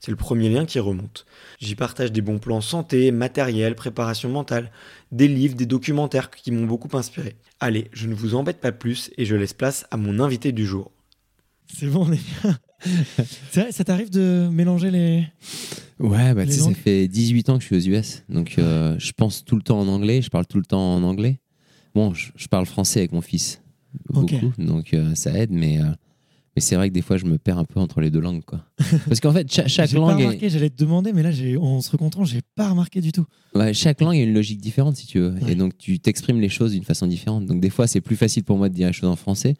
C'est le premier lien qui remonte. J'y partage des bons plans santé, matériel, préparation mentale, des livres, des documentaires qui m'ont beaucoup inspiré. Allez, je ne vous embête pas plus et je laisse place à mon invité du jour. C'est bon, on est bien. Vrai, ça t'arrive de mélanger les. Ouais, bah, tu sais, ça fait 18 ans que je suis aux US. Donc, euh, je pense tout le temps en anglais, je parle tout le temps en anglais. Bon, je, je parle français avec mon fils. Beaucoup, donc euh, ça aide, mais, euh, mais c'est vrai que des fois, je me perds un peu entre les deux langues. Quoi. Parce qu'en fait, cha- chaque, J'ai pas langue, remarqué, est, j'allais te demander, mais là, j'ai- en se rencontrant, j'ai pas remarqué du tout. ouais, chaque langue a une logique différente, si tu veux. Ouais. Et donc, tu t'exprimes les choses d'une façon différente. Donc, des fois, c'est plus facile pour moi de dire les choses en français,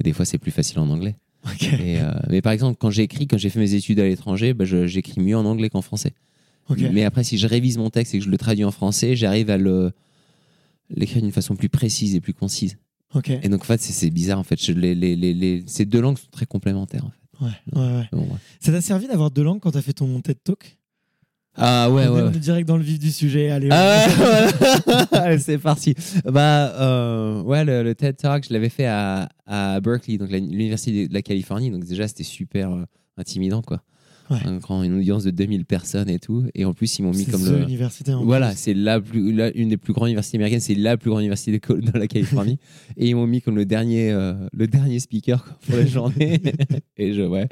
et des fois, c'est plus facile en anglais. Et, euh, mais par exemple, quand j'écris, quand j'ai fait mes études à l'étranger, bah, j'écris mieux en anglais qu'en français. Mais après, si je révise mon texte et que je le traduis en français, j'arrive à le l'écrire d'une façon plus précise et plus concise. Et donc, en fait, c'est- bizarre. En fait, Je- les, les- les- ces deux langues sont très complémentaires. En fait. Ouais, ouais, ouais. Bon, ouais. Ça t'a servi d'avoir deux langues quand t'as fait ton TED Talk? Ah ouais, On ouais. ouais. direct dans le vif du sujet. Allez. Ah ouais, c'est parti. Bah, euh, ouais, le, le TED Talk, je l'avais fait à, à Berkeley, donc l'université de la Californie. Donc déjà, c'était super euh, intimidant, quoi. Ouais. Un grand- une audience de 2000 personnes et tout. Et en plus, ils m'ont mis comme the le. université en Voilà, c'est la plus, la- une des plus grandes universités américaines, c'est la plus grande université de dans la Californie. et ils m'ont mis comme le dernier, euh, le dernier speaker quoi, pour la journée. et je, ouais.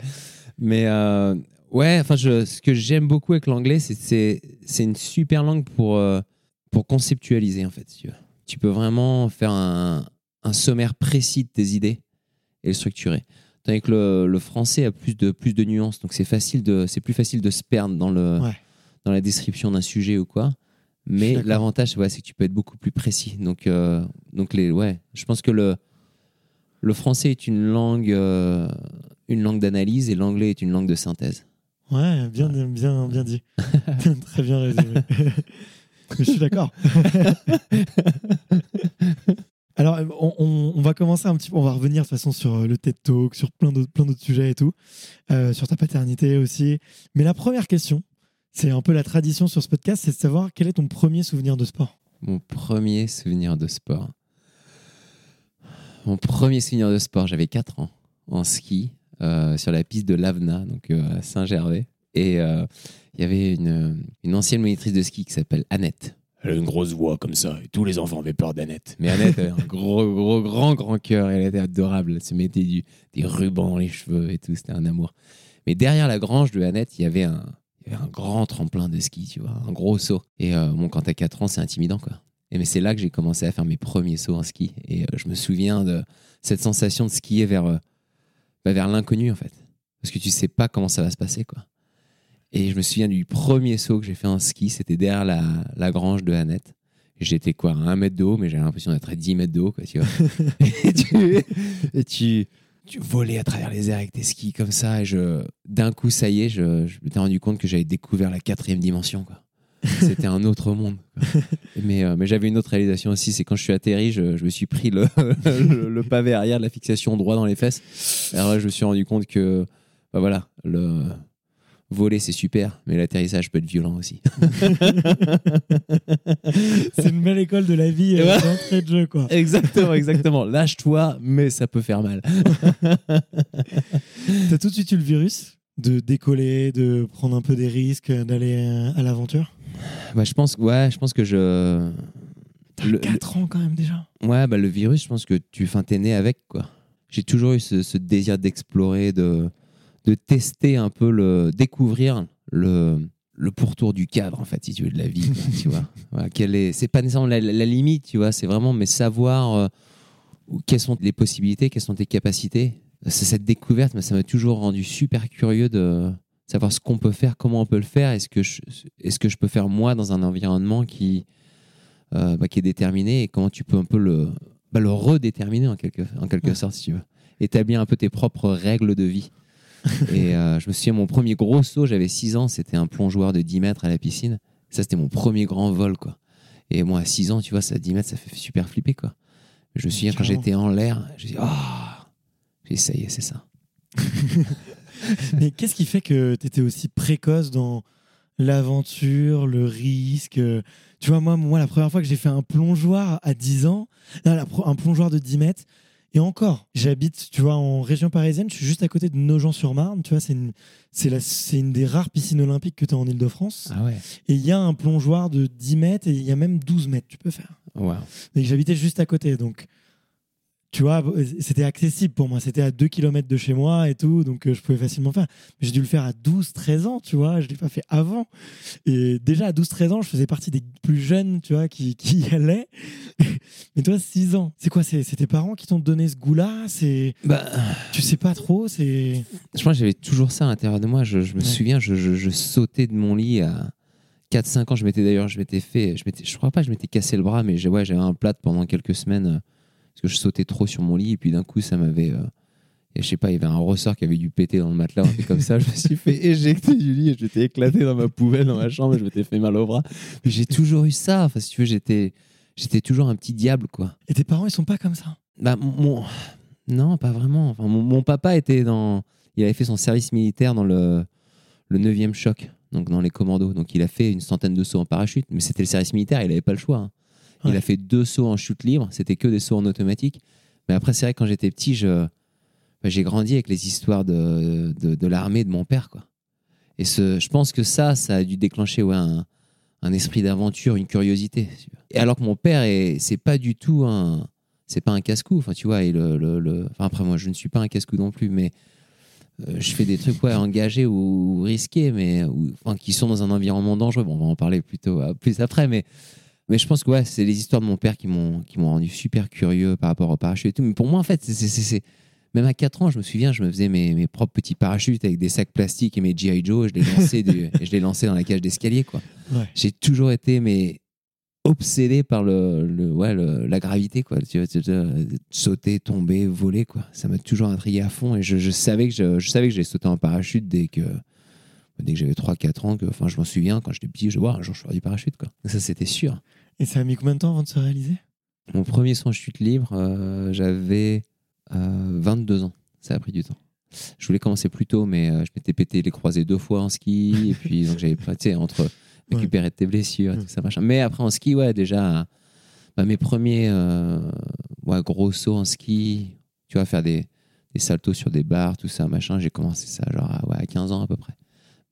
Mais euh, ouais, enfin, je, ce que j'aime beaucoup avec l'anglais, c'est c'est c'est une super langue pour, euh, pour conceptualiser, en fait. si tu, veux. tu peux vraiment faire un, un sommaire précis de tes idées et le structurer. Tandis que le, le français a plus de, plus de nuances, donc c'est facile de, c'est plus facile de se perdre dans le, Ouais. dans la description d'un sujet ou quoi. Mais l'avantage, ouais, c'est que tu peux être beaucoup plus précis. Donc, euh, donc les, ouais, je pense que le, le français est une langue, euh, une langue d'analyse et l'anglais est une langue de synthèse. Ouais, bien, bien, bien dit. Très bien résumé. Je suis d'accord. Alors, on, va commencer un petit peu, on va revenir de toute façon sur euh, le TED Talk, sur plein d'autres, plein d'autres sujets et tout, euh, sur ta paternité aussi. Mais la première question, c'est un peu la tradition sur ce podcast, c'est de savoir quel est ton premier souvenir de sport? Mon premier souvenir de sport. Mon premier souvenir de sport, j'avais 4 ans en ski euh, sur la piste de l'Avena, donc à Saint-Gervais. Et il y avait une, une ancienne monitrice de ski qui s'appelle Annette. Elle a une grosse voix comme ça, et tous les enfants avaient peur d'Annette. Mais Annette avait un gros, gros, grand, grand cœur, elle était adorable. Elle se mettait du- des rubans dans les cheveux et tout, c'était un amour. Mais derrière la grange de Annette, il y avait un, un grand tremplin de ski, tu vois, un gros saut. Et euh, quand t'as 4 ans, c'est intimidant, quoi. Et mais c'est là que j'ai commencé à faire mes premiers sauts en ski. Et euh, je me souviens de cette sensation de skier vers, euh, bah, vers l'inconnu, en fait. Parce que tu sais pas comment ça va se passer, quoi. Et je me souviens du premier saut que j'ai fait en ski, c'était derrière la, la grange de Annette. J'étais quoi, à 1 mètre de haut, mais j'avais l'impression d'être à 10 mètres de haut, quoi, tu vois. et tu, et tu, tu volais à travers les airs avec tes skis comme ça. Et je, d'un coup, ça y est, je, je m'étais rendu compte que j'avais découvert la quatrième dimension, quoi. C'était un autre monde. quoi. Mais, euh, mais j'avais une autre réalisation aussi, c'est quand je suis atterri, je, je me suis pris le, le, le pavé arrière de la fixation droit dans les fesses. Alors là, je me suis rendu compte que, bah voilà, le voler c'est super, mais l'atterrissage peut être violent aussi. C'est une belle école de la vie euh, Ouais. d'entrée de jeu, quoi. exactement, exactement. Lâche-toi, mais ça peut faire mal. T'as tout de suite eu le virus de décoller, de prendre un peu des risques, d'aller euh, à l'aventure? Bah, je pense, ouais, je pense que je. Le- 4 ans quand même déjà. Ouais, bah, le virus, je pense que tu enfin, es né avec. quoi. J'ai toujours eu ce, ce désir d'explorer, de, de tester un peu, le, découvrir le, le pourtour du cadre, en fait, si tu veux, de la vie. quoi, tu vois. Voilà, quelle est, c'est pas nécessairement la, la limite, tu vois, c'est vraiment mais savoir euh, quelles sont les possibilités, quelles sont tes capacités. C'est cette découverte, mais ça m'a toujours rendu super curieux de savoir ce qu'on peut faire, comment on peut le faire, est-ce que je, est-ce que je peux faire moi dans un environnement qui, euh, bah, qui est déterminé et comment tu peux un peu le, bah, le redéterminer en quelque, en quelque Ouais. sorte, si tu veux. Établir un peu tes propres règles de vie. et euh, je me souviens, mon premier gros saut, j'avais 6 ans, c'était un plongeoir de 10 mètres à la piscine. Ça, c'était mon premier grand vol, quoi. Et moi, à 6 ans, tu vois, ça 10 mètres, ça fait super flipper, quoi. Je me souviens, quand j'étais en l'air, j'ai dit, ah, dit, ça y est, c'est ça. Mais qu'est-ce qui fait que tu étais aussi précoce dans l'aventure, le risque euh, Tu vois, moi, moi, la première fois que j'ai fait un plongeoir à 10 ans, un plongeoir de 10 mètres, et encore, j'habite, tu vois, en région parisienne, je suis juste à côté de Nogent-sur-Marne, tu vois, c'est une, c'est la- c'est une des rares piscines olympiques que tu as en Ile-de-France. Ah ouais. Et il y a un plongeoir de 10 mètres et il y a même 12 mètres, tu peux faire. Wow. Et j'habitais juste à côté. Donc, tu vois, c'était accessible pour moi. C'était à 2 km de chez moi et tout. Donc, euh, je pouvais facilement faire. Mais j'ai dû le faire à 12, 13 ans, tu vois. Je ne l'ai pas fait avant. Et déjà, à 12, 13 ans, je faisais partie des plus jeunes, tu vois, qui, qui y allaient. Mais toi, 6 ans. C'est quoi? C'est tes parents qui t'ont donné ce goût-là? C'est Bah, Tu sais pas trop C'est. Je pense que j'avais toujours ça à l'intérieur de moi. Je, je me Ouais. souviens, je, je- je sautais de mon lit à 4-5 ans. Je m'étais d'ailleurs, je m'étais fait, je m'étais, je crois pas je m'étais cassé le bras, mais j'ai- ouais, j'avais un plâtre pendant quelques semaines euh, que je sautais trop sur mon lit. Et puis d'un coup, ça m'avait. euh, et je sais pas, il y avait un ressort qui avait dû péter dans le matelas, truc comme ça. Je me suis fait éjecter du lit et je m'étais éclaté dans ma poubelle dans ma chambre et je m'étais fait mal au bras. Mais j'ai toujours eu ça. Enfin, si tu veux, j'étais, j'étais toujours un petit diable, quoi. Et tes parents, ils sont pas comme ça? Bah, mon... Non, pas vraiment. Enfin, mon, mon papa était dans. Il avait fait son service militaire dans le, le 9e choc, donc dans les commandos. Donc il a fait une centaine de sauts en parachute, mais c'était le service militaire, il n'avait pas le choix. hein. Il Ouais. a fait deux sauts en chute libre, c'était que des sauts en automatique. Mais après, c'est vrai, que quand j'étais petit, je... bah, j'ai grandi avec les histoires de, de, de l'armée de mon père. Quoi. Et ce, je pense que ça, ça a dû déclencher ouais, un, un esprit d'aventure, une curiosité. Et alors que mon père, est, c'est pas du tout un, c'est pas un casse-cou. Enfin, tu vois, et le, le, le- enfin, après, moi, je ne suis pas un casse-cou non plus, mais euh, je fais des trucs ouais, engagés ou, ou risqués, mais ou- enfin, qui sont dans un environnement dangereux. Bon, on va en parler plutôt euh, plus après, mais, mais je pense que ouais, c'est les histoires de mon père qui m'ont qui m'ont rendu super curieux par rapport au parachute et tout. Mais pour moi, en fait, c'est- c'est- c'est c'est- même à 4 ans, je me souviens, je me faisais mes, mes propres petits parachutes avec des sacs plastiques et mes G.I. Joe, je les lançais, du- et je les lançais dans la cage d'escalier. quoi. Ouais. J'ai toujours été mais, obsédé par le, le- ouais, le- la gravité. Quoi. Tu vois, tu- tu- sauter, tomber, voler. Quoi. Ça m'a toujours intrigué à fond et je, je savais que je, je savais que j'allais sauter en parachute dès que, dès que j'avais 3-4 ans. Que, enfin, je m'en souviens, quand j'étais petit, je vois un jour je ferai du parachute. Quoi. Ça, c'était sûr. Et ça a mis combien de temps avant de se réaliser? Mon premier en chute libre, euh, j'avais euh, 22 ans. Ça a pris du temps. Je voulais commencer plus tôt, mais euh, je m'étais pété les croisés deux fois en ski. et puis, donc, j'avais pas, entre récupérer tes blessures, et tout ça, machin. Mais après, en ski, ouais, déjà, bah, mes premiers euh, ouais, gros sauts en ski, tu vois, faire des, des saltos sur des barres, tout ça, machin, j'ai commencé ça genre à, ouais, à 15 ans à peu près.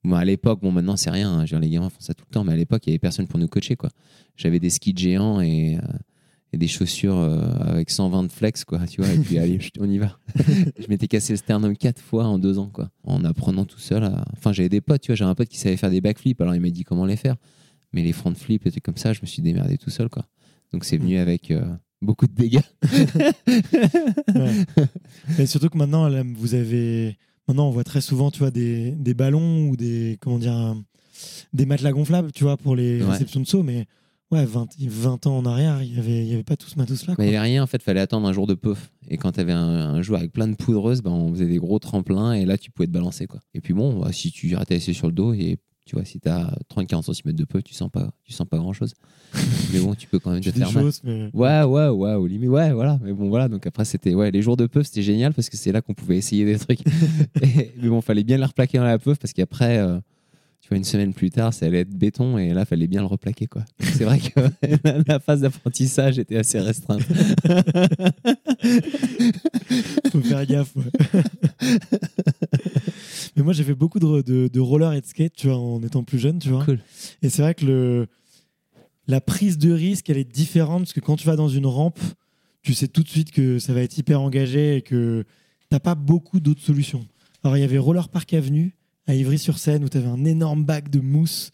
Moi, à l'époque, bon, maintenant, c'est rien. hein, les gamins font ça tout le temps, mais à l'époque, il n'y avait personne pour nous coacher, quoi. J'avais des skis géants et, euh, et des chaussures euh, avec 120 de flex, quoi, tu vois, et puis allez, on y va. je m'étais cassé le sternum quatre fois en deux ans, quoi, en apprenant tout seul. à- Enfin, j'avais des potes, tu vois, j'ai un pote qui savait faire des backflips, alors il m'a dit comment les faire? Mais les front flips, et trucs comme ça, je me suis démerdé tout seul, quoi. Donc c'est venu avec euh, beaucoup de dégâts. Ouais. Et surtout que maintenant, vous avez. Maintenant, on voit très souvent, tu vois, des, des ballons ou des. Comment dire un- Des matelas gonflables, tu vois, pour les Ouais. réceptions de saut. Mais ouais, 20, 20 ans en arrière, il n'y avait, il y avait pas tout ce matos-là. Bah, il n'y avait rien, en fait, fallait attendre un jour de peuf. Et quand tu avais un, un jour avec plein de poudreuse, bah, on faisait des gros tremplins et là, tu pouvais te balancer. Quoi. Et puis bon, bah, si tu atterrissais sur le dos, et tu vois, si tu as 30-40 cm de peuf, tu sens pas, tu sens pas grand chose. mais bon, tu peux quand même te faire mal. mais. Ouais, ouais, ouais, au limite, ouais, voilà. Mais bon, voilà. Donc après, c'était, ouais, les jours de peuf, c'était génial parce que c'est là qu'on pouvait essayer des trucs. Et- mais bon, fallait bien les replaquer dans la peuf parce qu'après, euh, vois, une semaine plus tard, ça allait être béton et là, fallait bien le replaquer, quoi. C'est vrai que la- la phase d'apprentissage était assez restreinte. faut faire gaffe. ouais. Mais moi, j'ai fait beaucoup de, de, de roller et de skate, tu vois, en étant plus jeune, tu vois. Cool. Et c'est vrai que le, la prise de risque, elle est différente parce que quand tu vas dans une rampe, tu sais tout de suite que ça va être hyper engagé et que t'as pas beaucoup d'autres solutions. Alors, il y avait Roller Park Avenue à Ivry-sur-Seine où tu avais un énorme bac de mousse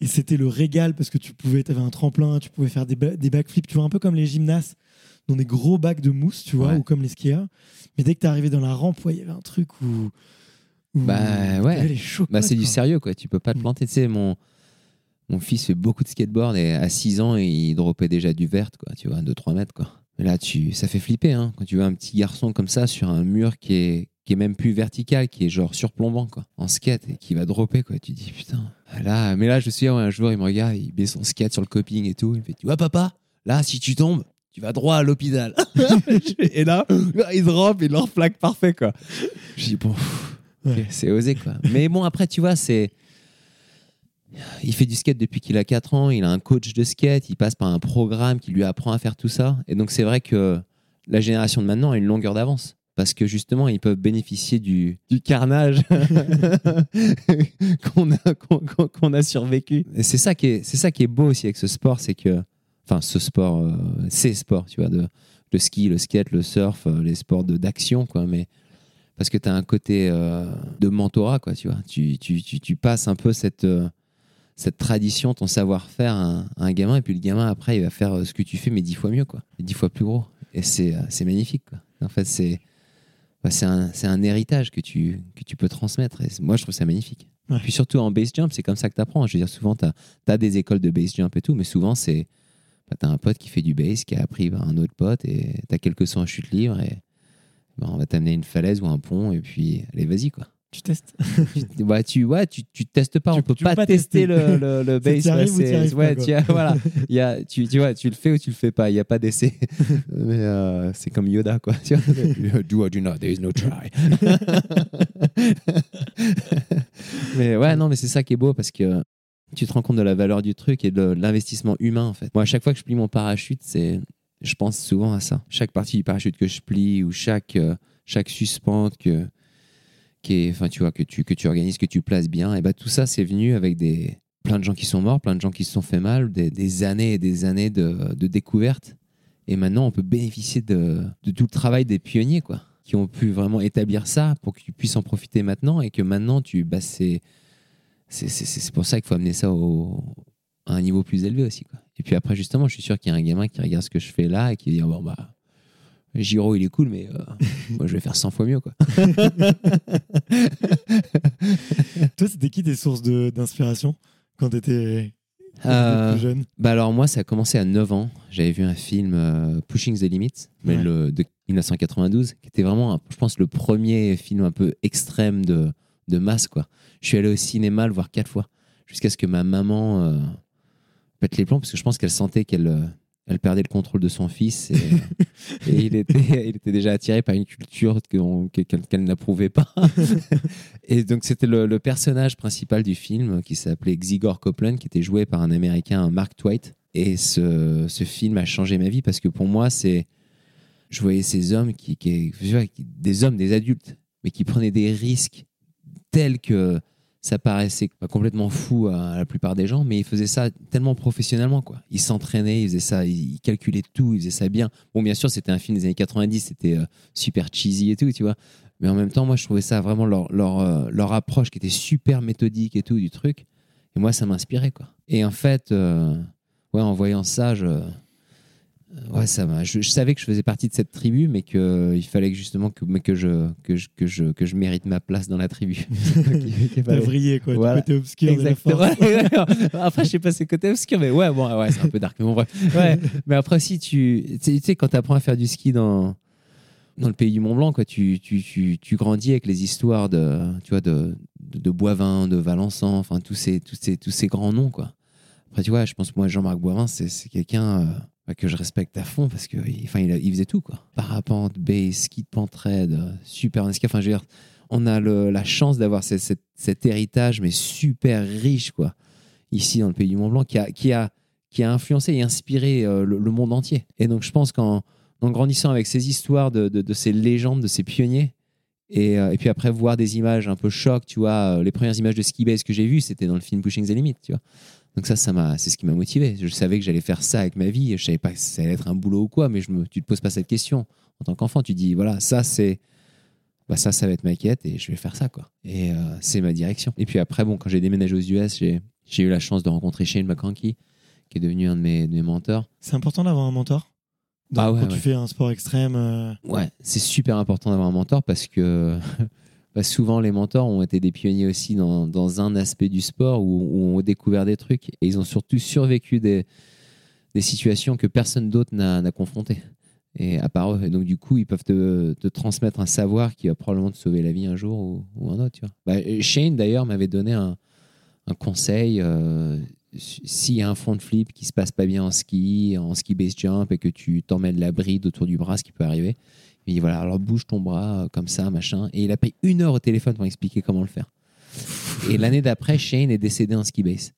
et c'était le régal parce que tu pouvais, avais un tremplin, tu pouvais faire des, ba- des backflips, tu vois, un peu comme les gymnastes dans des gros bacs de mousse, tu vois, Ouais. ou comme les skieurs. Mais dès que tu arrivé dans la rampe, ouais, il y avait un truc où. où Bah, ouais. Bah, c'est du sérieux, quoi. Tu peux pas te Mm. planter. Tu sais, mon, mon fils fait beaucoup de skateboard et à 6 ans, il dropait déjà du vert, quoi. Tu vois, 2-3 mètres, quoi. Mais là, tu, ça fait flipper, hein. Quand tu vois un petit garçon comme ça sur un mur qui est, qui est même plus vertical, qui est genre surplombant, quoi. En skate et qui va dropper, quoi. Tu dis, putain. Là, mais là, je ouais, un jour, il me regarde, il met son skate sur le coping et tout. Il me fait, tu vois, papa, là, si tu tombes, tu vas droit à l'hôpital. et là, il drop, il leur plaque parfait, quoi. Je dis, bon. C'est osé quoi. Mais bon, après, tu vois, c'est. Il fait du skate depuis qu'il a 4 ans, il a un coach de skate, il passe par un programme qui lui apprend à faire tout ça. Et donc, c'est vrai que la génération de maintenant a une longueur d'avance. Parce que justement, ils peuvent bénéficier du, du carnage qu'on a, qu'on a survécu. C'est ça, qui est- c'est ça qui est beau aussi avec ce sport, c'est que. Enfin, ce sport, euh, ces sports, tu vois, de, le ski, le skate, le surf, euh, les sports de- d'action, quoi. Mais parce que tu as un côté euh, de mentorat, quoi, tu vois. Tu, tu, tu, tu passes un peu cette, euh, cette tradition, ton savoir-faire à un, à un gamin, et puis le gamin, après, il va faire ce que tu fais, mais dix fois mieux, quoi. Dix fois plus gros. Et c'est c'est magnifique, quoi. En fait, c'est bah, c'est un, c'est un héritage que tu, que tu peux transmettre. Et moi, je trouve ça magnifique. Ouais. Puis surtout en base jump, c'est comme ça que tu apprends. Je veux dire, souvent, tu as, des écoles de base jump et tout, mais souvent, c'est. Bah, tu as un pote qui fait du base, qui a appris par un autre pote, et tu as quelques sons en chute libre, et bah, on va t'amener une falaise ou un pont, et puis, allez, vas-y, quoi. Tu testes. Tu- ouais, tu, ouais, tu, tu testes pas, Tu- on peut pas, pas tester, tester. le, le, le C'est bass. t'y arrives ou t'y c'est- arrives ouais, pas, tu, voilà. Il y a, tu, tu vois, tu le fais ou tu le fais pas, il n'y a pas d'essai. Mais euh, c'est comme Yoda, quoi. Tu vois do or do not, there is no try. mais ouais, non, mais c'est ça qui est beau parce que tu te rends compte de la valeur du truc et de l'investissement humain, en fait. Moi, à chaque fois que je plie mon parachute, c'est. Je pense souvent à ça. Chaque partie du parachute que je plie ou chaque, euh, chaque suspente que, enfin, tu vois, que tu, que tu organises, que tu places bien, et ben tout ça, c'est venu avec des, plein de gens qui sont morts, plein de gens qui se sont fait mal, des, années et des années de, de découverte. Et maintenant, on peut bénéficier de, de tout le travail des pionniers, quoi, qui ont pu vraiment établir ça pour que tu puisses en profiter maintenant et que maintenant, tu, bah, c'est, c'est, pour ça qu'il faut amener ça au, à un niveau plus élevé aussi, quoi. Et puis après, justement, je suis sûr qu'il y a un gamin qui regarde ce que je fais là et qui dit, bon, bah, Giro, il est cool, mais euh, moi, je vais faire 100 fois mieux, quoi. Toi, c'était qui tes sources d'inspiration quand tu étais Euh, plus jeune? Bah alors moi, ça a commencé à 9 ans. J'avais vu un film euh, Pushing the Limits, mais Ouais. le, de 1992, qui était vraiment, un- je pense, le premier film un peu extrême de, de masse. Quoi. Je suis allé au cinéma le voir quatre fois, jusqu'à ce que ma maman pète les plombs, parce que je pense qu'elle sentait qu'elle elle perdait le contrôle de son fils. Et, et il, était, il était déjà attiré par une culture qu'elle n'approuvait pas. et donc c'était le, le personnage principal du film qui s'appelait Xigor Copeland, qui était joué par un Américain, Mark Twight. Et ce, ce film a changé ma vie parce que pour moi, c'est. Je voyais ces hommes qui, qui- des hommes, des adultes, mais qui prenaient des risques tels que ça paraissait complètement fou à la plupart des gens, mais il faisait ça tellement professionnellement. quoi. Il s'entraînait, il ça, il calculait tout, il faisait ça bien. Bon, bien sûr, c'était un film des années 90, c'était euh, super cheesy et tout, tu vois. Mais en même temps, moi, je trouvais ça vraiment leur, leur, euh, leur approche qui était super méthodique et tout du truc. Et moi, ça m'inspirait, quoi. Et en fait, euh, ouais, en voyant ça, je, ouais, ça m'a. Je, je savais que je faisais partie de cette tribu, mais que il fallait que justement que, mais que je que je, que je que je mérite ma place dans la tribu. Qu'il- qu'il T'as quoi, Voilà. du côté obscur de la Exactement. force. Ouais, ouais. après, je sais pas, c'est côté obscur, mais ouais, bon, ouais, c'est un peu dark. Mais bon, bref. Ouais. Mais après, si tu, tu sais- quand tu apprends à faire du ski dans, dans le pays du Mont Blanc, quoi, tu, tu, tu, tu grandis avec les histoires de, tu vois, de, de, de Boivin, de Valençon, enfin, tous ces, tous ces, tous ces grands noms, quoi. Après, tu vois, je pense que moi, Jean-Marc Boivin, c'est quelqu'un euh, que je respecte à fond parce qu'il enfin, il, faisait tout, quoi. Parapente, base, ski de pentraide, euh, super. Enfin, je veux dire, on a la chance d'avoir ce- cet- héritage, mais super riche, quoi, ici dans le pays du Mont Blanc, qui a, qui a, qui a influencé et inspiré euh, le, monde entier. Et donc, je pense qu'en en grandissant avec ces histoires de, ces légendes, de ces pionniers, et, euh, et puis après voir des images un peu choc, tu vois, les premières images de ski base que j'ai vues, c'était dans le film Pushing the Limit, tu vois. Donc ça, ça m'a, c'est ce qui m'a motivé. Je savais que j'allais faire ça avec ma vie. Je savais pas si ça allait être un boulot ou quoi, mais je me, tu te poses pas cette question en tant qu'enfant. Tu dis voilà, ça c'est, bah ça, ça va être ma quête et je vais faire ça quoi. Et euh, c'est ma direction. Et puis après, bon, quand j'ai déménagé aux US, j'ai, j'ai eu la chance de rencontrer Shane McCranky, qui est devenu un de mes, de mes mentors. C'est important d'avoir un mentor? Donc, Ah ouais, quand ouais. tu fais un sport extrême, euh, Ouais, c'est super important d'avoir un mentor parce que souvent les mentors ont été des pionniers aussi dans, un aspect du sport où, ont découvert des trucs et ils ont surtout survécu des, situations que personne d'autre n'a confrontées. Et à part eux. Et donc, du coup, ils peuvent te, transmettre un savoir qui va probablement te sauver la vie un jour ou, un autre. Tu vois. Bah, Shane, d'ailleurs, m'avait donné un, un conseil. euh, S'il y a un front flip qui se passe pas bien en ski, en ski base jump, et que tu t'emmènes la bride autour du bras, ce qui peut arriver, il dit voilà, alors bouge ton bras euh, comme ça, machin. Et il a pris une heure au téléphone pour expliquer comment le faire. Et l'année d'après, Shane est décédé en ski base.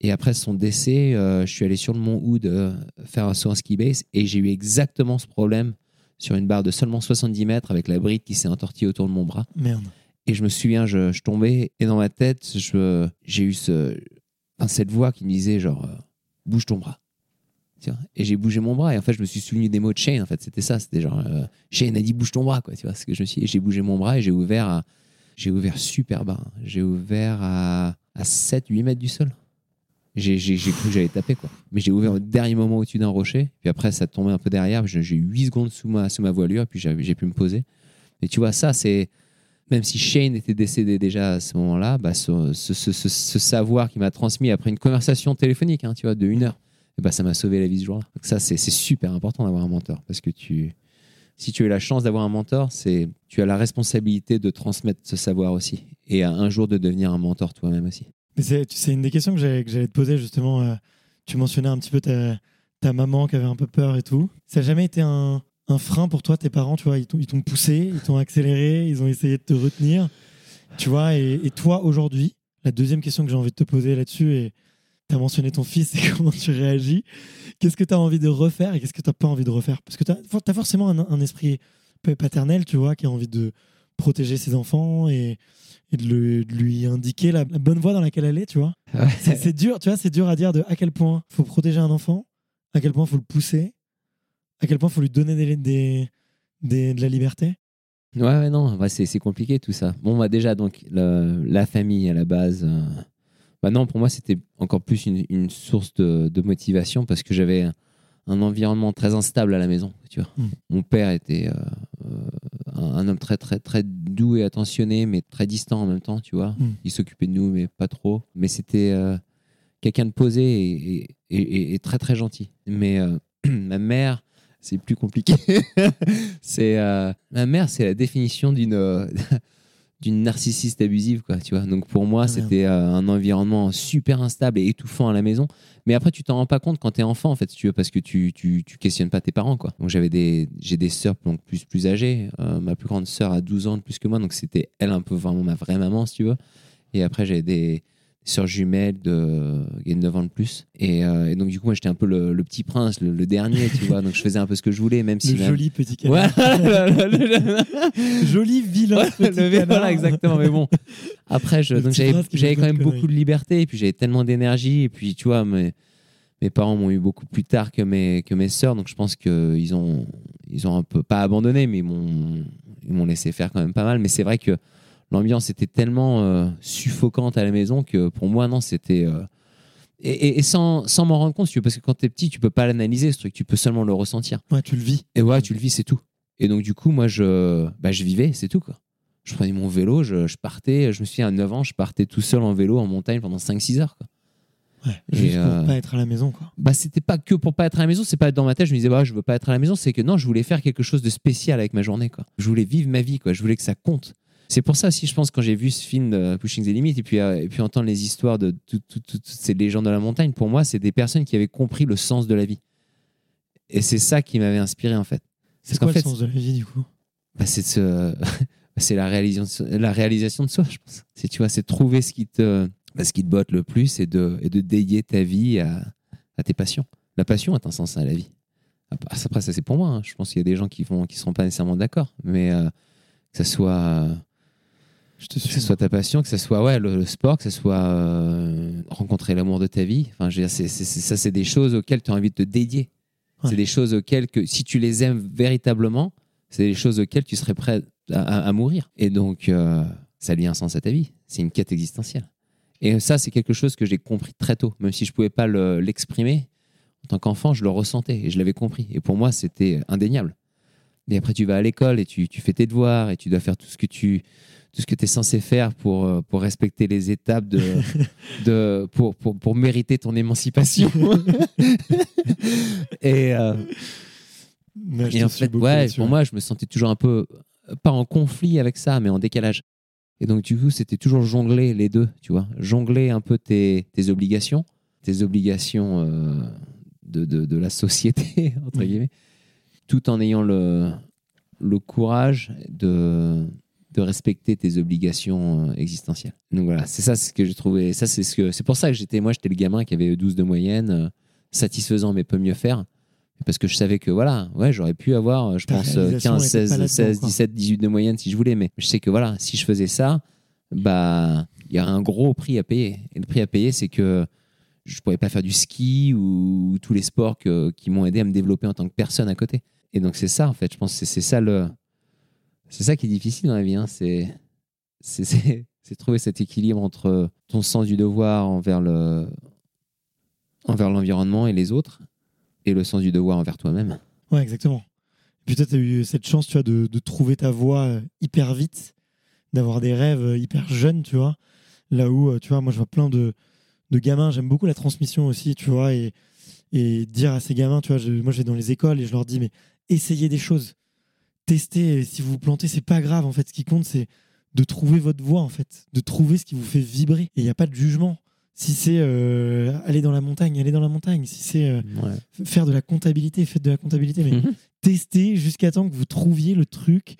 Et après son décès, euh, je suis allé sur le mont Hood euh, faire un saut en ski base et j'ai eu exactement ce problème sur une barre de seulement 70 mètres avec la bride qui s'est entortillée autour de mon bras. merde. Et je me souviens, je, je tombais et dans ma tête, j'ai eu ce, cette voix qui me disait genre euh, bouge ton bras. Vois et j'ai bougé mon bras et en fait je me suis souvenu des mots de Shane en fait c'était ça c'était genre euh, Shane a dit bouge ton bras quoi tu vois ce que je suis j'ai bougé mon bras et j'ai ouvert j'ai ouvert super bas hein. j'ai ouvert à, à 7 8 mètres du sol j'ai cru que j'allais taper quoi mais j'ai ouvert au dernier moment au-dessus d'un rocher puis après ça tombait un peu derrière j'ai eu 8 secondes sous ma, sous ma voilure puis j'ai pu me poser et tu vois ça c'est même si Shane était décédé déjà à ce moment-là, bah, ce, savoir qu'il m'a transmis après une conversation téléphonique, hein, tu vois, de une heure, et bah, ça m'a sauvé la vie ce jour-là. Donc ça, c'est super important d'avoir un mentor, parce que si tu as la chance d'avoir un mentor, tu as la responsabilité de transmettre ce savoir aussi, et un jour de devenir un mentor toi-même aussi. C'est une des questions que j'allais te poser justement. euh, tu mentionnais un petit peu ta, ta maman qui avait un peu peur et tout. Ça n'a jamais été un, un frein pour toi, tes parents, tu vois, ils t'ont poussé, ils t'ont accéléré, ils ont essayé de te retenir. Tu vois, et, et toi aujourd'hui, la deuxième question que j'ai envie de te poser là-dessus, et tu as mentionné ton fils et comment tu réagis. Qu'est-ce que tu as envie de refaire et qu'est-ce que tu n'as pas envie de refaire? Parce que tu as, forcément un, un esprit pa- paternel, tu vois, qui a envie de protéger ses enfants et, et de, le- de lui indiquer la, la bonne voie dans laquelle aller, tu vois? C'est c'est dur, tu vois, c'est dur à dire de à quel point faut protéger un enfant, à quel point faut le pousser, à quel point faut lui donner des, des, des- de la liberté? Ouais, ouais, non, ouais, c'est compliqué tout ça. Bon, bah déjà, donc, le- la famille à la base. euh, bah non, pour moi, c'était encore plus une, une source de, de motivation parce que j'avais un, environnement très instable à la maison. Tu vois. Mm. Mon père était euh, euh, un, un homme très, très, très doux et attentionné, mais très distant en même temps, tu vois. Mm. Il s'occupait de nous, mais pas trop. Mais c'était euh, quelqu'un de posé et, et- et- et très, très gentil. Mais euh, ma mère, c'est plus compliqué. c'est euh, ma mère, c'est la définition d'une euh, d'une narcissiste abusive, quoi. Tu vois. Donc pour moi, Ah, c'était euh, un environnement super instable et étouffant à la maison. Mais après, tu t'en rends pas compte quand t'es enfant, en fait, si tu veux, parce que tu, tu, tu questionnes pas tes parents, quoi. Donc j'avais des j'ai des sœurs donc plus plus âgées. Ma plus grande sœur a 12 ans de plus que moi, donc c'était elle un peu vraiment ma vraie maman, si tu veux. Et après, j'avais des sœur jumelle de qui a 9 ans de plus. Et, euh, et donc, du coup, moi, j'étais un peu le, le petit prince, le, le dernier, tu vois. Donc, je faisais un peu ce que je voulais, même si. Le même- joli petit Ouais, canard. le- Joli vilain Ouais, petit le- canard. voilà, exactement. Mais bon, après, je, donc j'avais, quand même beaucoup de liberté, et puis j'avais tellement d'énergie, et puis tu vois, mes, mes parents m'ont eu beaucoup plus tard que mes, que mes sœurs, donc je pense qu'ils ont, ils ont un peu, pas abandonné, mais ils m'ont, ils m'ont laissé faire quand même pas mal. Mais c'est vrai que l'ambiance était tellement euh, suffocante à la maison que pour moi, non, c'était. euh, et, et- et sans, sans m'en rendre compte, parce que quand t'es petit, tu peux pas l'analyser, ce truc, tu peux seulement le ressentir. Ouais, tu le vis. Et ouais, tu le vis, c'est tout. Et donc, du coup, moi, je, bah, je vivais, c'est tout, quoi. Je prenais mon vélo, je, je partais, je me souviens, à 9 ans, je partais tout seul en vélo en montagne pendant 5-6 heures, quoi. Ouais, Et, juste pour euh, pas être à la maison, quoi. Bah, c'était pas que pour pas être à la maison, c'est pas dans ma tête, je me disais, bah, je veux pas être à la maison, c'est que non, je voulais faire quelque chose de spécial avec ma journée, quoi. Je voulais vivre ma vie, quoi. Je voulais que ça compte. C'est pour ça aussi, je pense, quand j'ai vu ce film Pushing the Limit et puis, euh, et puis entendre les histoires de tout- tout- tout- toutes ces légendes de la montagne, pour moi, c'est des personnes qui avaient compris le sens de la vie. Et c'est ça qui m'avait inspiré, en fait. C'est quoi fait, le sens de la vie, du coup? bah, c'est c'est la réalisation, la réalisation de soi, je pense. C'est tu vois, c'est trouver ce qui te, bah, ce qui te botte le plus et de, et de dédier ta vie à, à tes passions. La passion est un sens à la vie. Après, ça c'est pour moi. hein. Je pense qu'il y a des gens qui vont, qui seront pas nécessairement d'accord, mais euh, que ça soit, que ce soit ta passion, que ce soit ouais, le, le sport, que ce soit euh, rencontrer l'amour de ta vie. Enfin, je veux dire, c'est- c'est- c'est- ça, c'est des choses auxquelles tu as envie de te dédier. Ouais. C'est des choses auxquelles, que, si tu les aimes véritablement, c'est des choses auxquelles tu serais prêt à, à- à mourir. Et donc, euh, ça lie un sens à ta vie. C'est une quête existentielle. Et ça, c'est quelque chose que j'ai compris très tôt, même si je pouvais pas le- l'exprimer. en tant qu'enfant, je le ressentais et je l'avais compris. Et pour moi, c'était indéniable. Et après, tu vas à l'école et tu, tu fais tes devoirs et tu dois faire tout ce que tu tout ce que tu es censé faire pour, euh, pour respecter les étapes de, de, pour, pour, pour mériter ton émancipation. et, euh, et en fait, ouais, pour moi, je me sentais toujours un peu, euh, pas en conflit avec ça, mais en décalage. Et donc, du coup, c'était toujours jongler les deux, tu vois. Jongler un peu tes, tes obligations, tes obligations euh, de, de, de la société, entre Mhm. guillemets, tout en ayant le, le courage de, de respecter tes obligations euh, existentielles. Donc voilà, c'est ça ce que j'ai trouvé. Ça, c'est ce que, c'est pour ça que j'étais, moi, j'étais le gamin qui avait 12 de moyenne, euh, satisfaisant, mais peut mieux faire. Parce que je savais que voilà, ouais, j'aurais pu avoir, euh, je Ta pense, euh, réalisation 15, était pas 16, là-dedans, 16, quoi. 17, 18 de moyenne si je voulais. Mais je sais que voilà, si je faisais ça, bah, il y a un gros prix à payer. Et le prix à payer, c'est que je pourrais pas faire du ski ou tous les sports que- qui m'ont aidé à me développer en tant que personne à côté. Et donc c'est ça en fait, je pense que c'est c'est ça le c'est ça qui est difficile dans la vie hein. c'est c'est trouver cet équilibre entre ton sens du devoir envers le envers l'environnement et les autres et le sens du devoir envers toi-même. Ouais, exactement. Puis toi, tu as eu cette chance, tu vois, de, de trouver ta voie euh, hyper vite, d'avoir des rêves euh, hyper jeunes, tu vois. Là où, euh, tu vois, moi, je vois plein de, de gamins, j'aime beaucoup la transmission aussi, tu vois, et, et dire à ces gamins, tu vois, moi, je vais dans les écoles et je leur dis, mais essayez des choses. Testez, et si vous vous plantez, c'est pas grave, en fait. Ce qui compte, c'est de trouver votre voie, en fait, de trouver ce qui vous fait vibrer. Et il n'y a pas de jugement. Si c'est euh, aller dans la montagne, aller dans la montagne. Si c'est euh, Ouais. faire de la comptabilité, faites de la comptabilité, mais Mhm. testez jusqu'à temps que vous trouviez le truc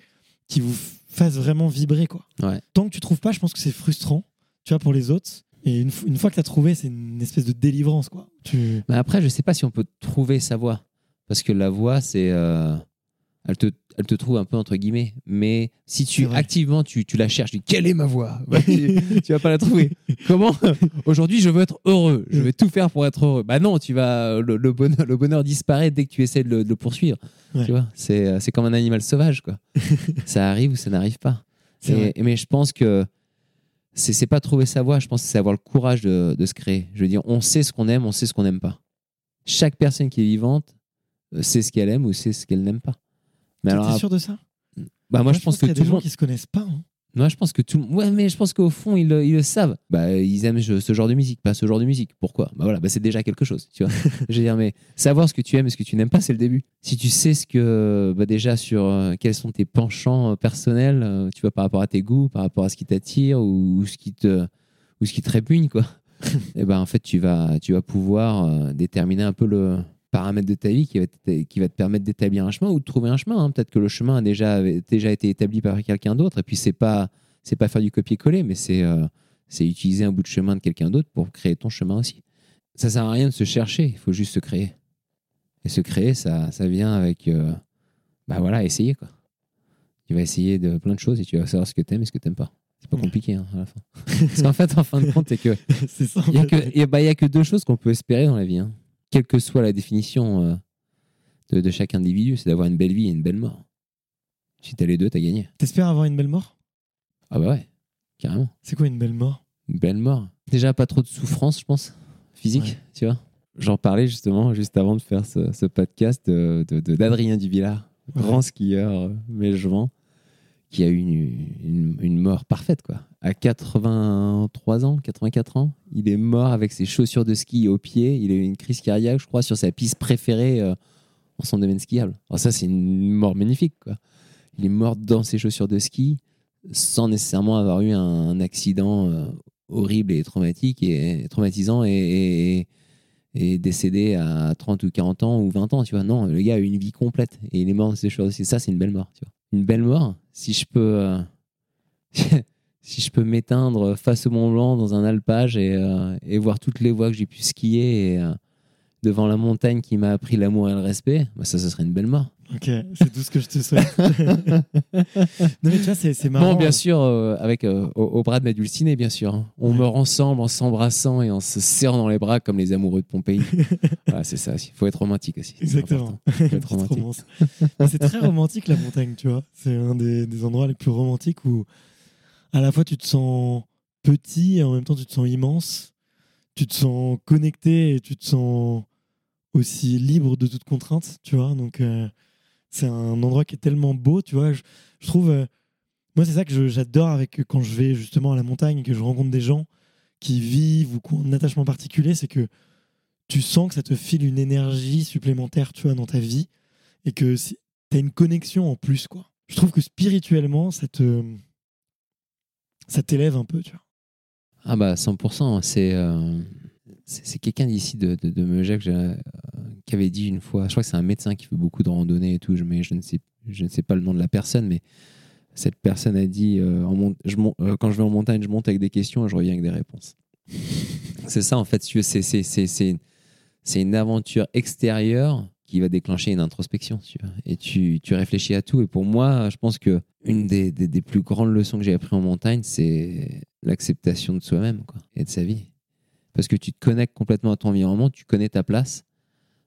qui vous fasse vraiment vibrer. Quoi. Ouais. Tant que tu trouves pas, je pense que c'est frustrant, tu vois, pour les autres. Et une, fois que tu as trouvé, c'est une espèce de délivrance. Quoi. Tu... Mais après, je sais pas si on peut trouver sa voie. Parce que la voie, c'est. euh, elle, te, elle te trouve un peu entre guillemets. Mais si tu activement tu, tu la cherches, tu dis quelle est ma voie Bah, tu, tu vas pas la trouver. Comment? Aujourd'hui, je veux être heureux. Je vais tout faire pour être heureux. Bah non, tu vas, le, le bonheur, le bonheur disparaît dès que tu essaies de le, de le poursuivre. Ouais. Tu vois c'est, euh, c'est comme un animal sauvage. Quoi. ça arrive ou ça n'arrive pas. Et- mais je pense que c'est, c'est pas trouver sa voie, je pense que c'est avoir le courage de, de se créer. Je veux dire, on sait ce qu'on aime, on sait ce qu'on n'aime pas. Chaque personne qui est vivante euh, sait ce qu'elle aime ou sait ce qu'elle n'aime pas. Mais alors, sûr de ça? bah, moi, je pense que qu'il y a tout des gens monde. qui se connaissent pas. hein. Moi, je pense que tout. le- Ouais, mais je pense qu'au fond, ils le, ils le savent. Bah, ils aiment ce, genre de musique, pas ce genre de musique. Pourquoi? Bah voilà, bah, c'est déjà quelque chose. Tu vois Je veux dire, mais savoir ce que tu aimes et ce que tu n'aimes pas, c'est le début. Si tu sais ce que, bah, déjà sur euh, quels sont tes penchants euh, personnels, euh, tu vois, par rapport à tes goûts, par rapport à ce qui t'attire ou, ou ce qui te, ou ce qui te répugne, quoi. et ben en fait, tu vas, tu vas pouvoir euh, déterminer un peu le paramètre de ta vie qui va te, qui va te permettre d'établir un chemin ou de trouver un chemin. hein. Peut-être que le chemin a déjà, déjà été établi par quelqu'un d'autre et puis c'est pas c'est pas faire du copier-coller, mais c'est euh, C'est utiliser un bout de chemin de quelqu'un d'autre pour créer ton chemin aussi. Ça sert à rien de se chercher, il faut juste se créer. Et se créer, ça, ça vient avec, euh, bah voilà, essayer quoi. Tu vas essayer de plein de choses et tu vas savoir ce que t'aimes et ce que t'aimes pas. C'est pas Ouais. compliqué hein, à la fin. Parce qu'en fait, en fin de compte, il n'y a, que- y a- bah, y a que deux choses qu'on peut espérer dans la vie. hein. Quelle que soit la définition euh, de, de chaque individu, c'est d'avoir une belle vie et une belle mort. Si t'as les deux, t'as gagné. T'espères avoir une belle mort? Ah bah ouais, carrément. C'est quoi une belle mort? Une belle mort. Déjà, pas trop de souffrance, je pense, physique, Ouais. tu vois. J'en parlais justement, juste avant de faire ce, ce podcast, de- de- de- d'Adrien Duvillard, Ouais. grand skieur euh, melgevant, qui a eu une, une- une mort parfaite, quoi. À 83 ans, 84 ans, il est mort avec ses chaussures de ski au pied. Il a eu une crise cardiaque, je crois, sur sa piste préférée euh, en son domaine skiable. Alors ça, c'est une mort magnifique. Il est mort dans ses chaussures de ski sans nécessairement avoir eu un, accident euh, horrible et traumatique et traumatisant et, et- décédé à 30 ou 40 ans ou 20 ans, tu vois. Non, le gars a eu une vie complète et il est mort de ces choses. Et ça, c'est une belle mort. Une belle mort, si je peux, euh, si je peux m'éteindre face au Mont Blanc dans un alpage et, euh, et voir toutes les voies que j'ai pu skier et, euh, devant la montagne qui m'a appris l'amour et le respect, bah ça, ce serait une belle mort. Ok, c'est tout ce que je te souhaite. non mais tu vois, c'est c'est marrant. Non, bien sûr, euh, avec au, au bras de ma dulcinée, bien sûr. hein. On Ouais. meurt ensemble en s'embrassant et en se serrant dans les bras comme les amoureux de Pompéi. voilà, c'est ça aussi. Il faut être romantique aussi. c'est Exactement. important. Faut être Petite romantique. c'est très romantique la montagne, tu vois. C'est un des, des endroits les plus romantiques où à la fois tu te sens petit et en même temps tu te sens immense. Tu te sens connecté et tu te sens aussi libre de toute contrainte, tu vois. Donc euh, c'est un endroit qui est tellement beau, tu vois. Je, trouve, euh, moi c'est ça que j'adore avec quand je vais justement à la montagne et que je rencontre des gens qui vivent ou qui ont un attachement particulier, c'est que tu sens que ça te file une énergie supplémentaire, tu vois, dans ta vie et que tu as une connexion en plus, quoi. Je trouve que spirituellement, ça te ça t'élève un peu, tu vois. Ah bah 100%. C'est euh, c'est quelqu'un d'ici de, de, euh, qui avait dit une fois, je crois que c'est un médecin qui fait beaucoup de randonnées et tout, mais je ne sais, je ne sais pas le nom de la personne, mais cette personne a dit euh, en quand je vais en montagne, je monte avec des questions et je reviens avec des réponses. c'est ça en fait, c'est une aventure extérieure qui va déclencher une introspection. Tu vois, et tu, tu réfléchis à tout. Et pour moi, je pense que une des, des- plus grandes leçons que j'ai apprises en montagne, c'est l'acceptation de soi-même quoi, et de sa vie. Parce que tu te connectes complètement à ton environnement, tu connais ta place,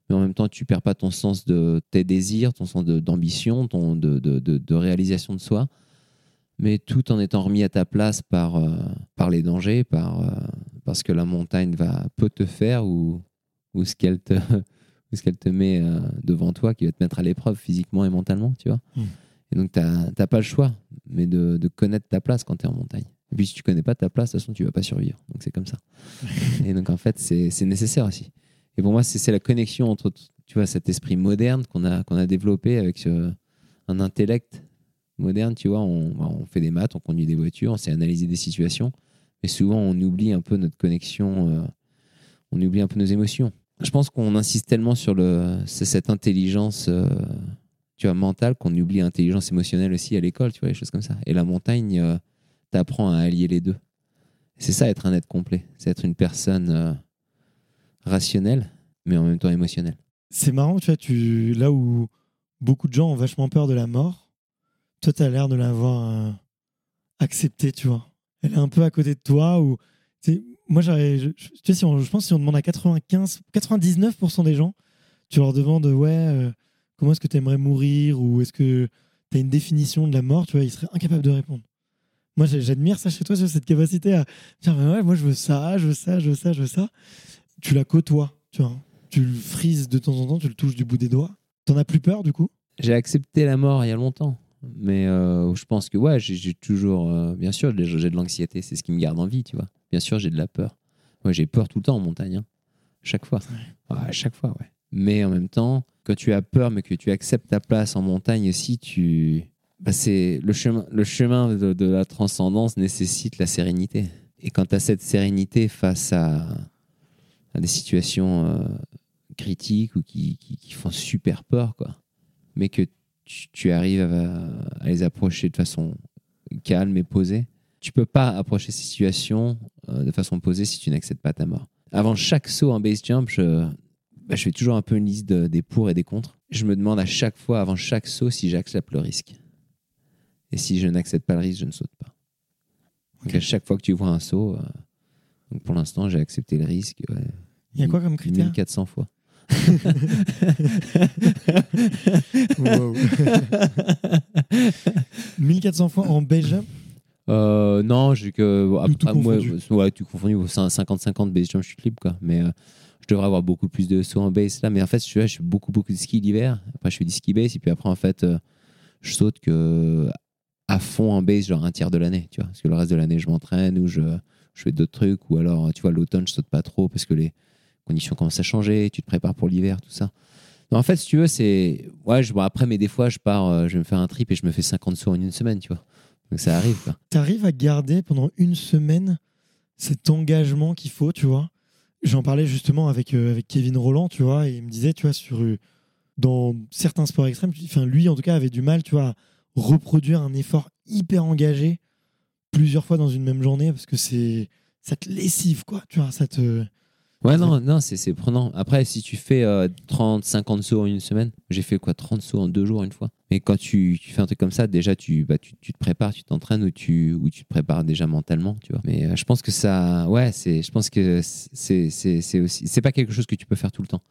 mais en même temps, tu perds pas ton sens de tes désirs, ton sens d'ambition, ton de, de, de- de réalisation de soi, mais tout en étant remis à ta place par, euh, par les dangers, par, euh, parce que la montagne va peut te faire ou, ou ce qu'elle te, ou ce qu'elle te met euh, devant toi, qui va te mettre à l'épreuve physiquement et mentalement, tu vois. Mm. Et donc, tu n'as pas le choix, mais de, de connaître ta place quand tu es en montagne. Et puis, si tu connais pas ta place, de toute façon, tu vas pas survivre. Donc, c'est comme ça. et donc, en fait, c'est c'est nécessaire aussi. Et pour moi, c'est c'est la connexion entre tu vois, cet esprit moderne qu'on a, qu'on a développé avec ce- un intellect moderne. Tu vois, on, on fait des maths, on conduit des voitures, on sait analyser des situations. Mais souvent, on oublie un peu notre connexion, euh, on oublie un peu nos émotions. Je pense qu'on insiste tellement sur cette intelligence euh, tu vois, mentale qu'on oublie l'intelligence émotionnelle aussi à l'école, tu vois, des choses comme ça. Et la montagne, euh, t'apprends à allier les deux. C'est ça être un être complet, c'est être une personne euh, rationnelle, mais en même temps émotionnelle. C'est marrant, tu vois, là où beaucoup de gens ont vachement peur de la mort, toi, tu as l'air de l'avoir euh, acceptée, tu vois. Elle est un peu à côté de toi. Ou, moi, je, pense que si on demande à 95, 99% des gens, tu leur demandes, ouais, euh, comment est-ce que tu aimerais mourir ou est-ce que tu as une définition de la mort, tu vois, ils seraient incapables de répondre. Moi, j'admire ça chez toi, cette capacité à dire, mais ouais, moi, je veux ça, je veux ça, je veux ça, je veux ça. Tu la côtoies, tu vois. Tu le frises de temps en temps, tu le touches du bout des doigts. T'en as plus peur, du coup? J'ai accepté la mort il y a longtemps, mais euh, je pense que ouais, j'ai toujours, euh, bien sûr, j'ai de l'anxiété, c'est ce qui me garde en vie, tu vois. Bien sûr, j'ai de la peur. Ouais, j'ai peur tout le temps en montagne, hein. chaque fois. Ouais, à chaque fois, ouais. Mais en même temps, quand tu as peur, mais que tu acceptes ta place en montagne aussi, tu, bah, c'est le chemin, le chemin de, de la transcendance nécessite la sérénité. Et quand tu as cette sérénité face à, à des situations euh, critiques ou qui, qui, qui font super peur, quoi, mais que tu, tu arrives à, à les approcher de façon calme et posée, tu peux pas approcher ces situations euh, de façon posée si tu n'acceptes pas ta mort. Avant chaque saut en base jump, je, bah, je fais toujours un peu une liste de- des pour et des contre. Je me demande à chaque fois, avant chaque saut, si j'accepte le risque. Et si je n'accepte pas le risque, je ne saute pas. Donc à chaque fois que tu vois un saut, euh, donc pour l'instant, j'ai accepté le risque ouais, Il y a quoi comme critère 1400 fois. Wow. 1400 fois en base jump Euh, non, j'ai que. Après, tout moi, confondu. ouais, tout confondu. 50-50 base jump, je suis libre, quoi. Mais euh, je devrais avoir beaucoup plus de sauts en base là. Mais en fait, tu vois, je fais beaucoup, beaucoup de ski l'hiver. Après, je fais du ski base. Et puis après, en fait, euh, je saute que à fond en base, genre un tiers de l'année, tu vois. Parce que le reste de l'année, je m'entraîne ou je, je fais d'autres trucs. Ou alors, tu vois, l'automne, je saute pas trop parce que les conditions commencent à changer. Tu te prépares pour l'hiver, tout ça. Non, en fait, si tu veux, c'est. Ouais, je, bon, après, mais des fois, je pars, euh, je vais me faire un trip et je me fais 50 sauts en une semaine, tu vois. Donc ça arrive, tu arrives à garder pendant une semaine cet engagement qu'il faut, tu vois? J'en parlais justement avec, euh, avec Kevin Roland, tu vois, et il me disait, tu vois, sur, euh, dans certains sports extrêmes, enfin, lui en tout cas avait du mal, tu vois, à reproduire un effort hyper engagé plusieurs fois dans une même journée parce que c'est ça te lessive, quoi, tu vois. Ouais, non, non c'est prenant. Après, si tu fais euh, 30, 50 sauts en une semaine, j'ai fait quoi 30 sauts en deux jours une fois? Mais quand tu, fais un truc comme ça, déjà, tu, bah, tu, tu te prépares, tu t'entraînes ou tu, ou tu te prépares déjà mentalement, tu vois. Mais euh, je pense que ça, ouais, c'est, je pense que c'est c'est- aussi, c'est pas quelque chose que tu peux faire tout le temps.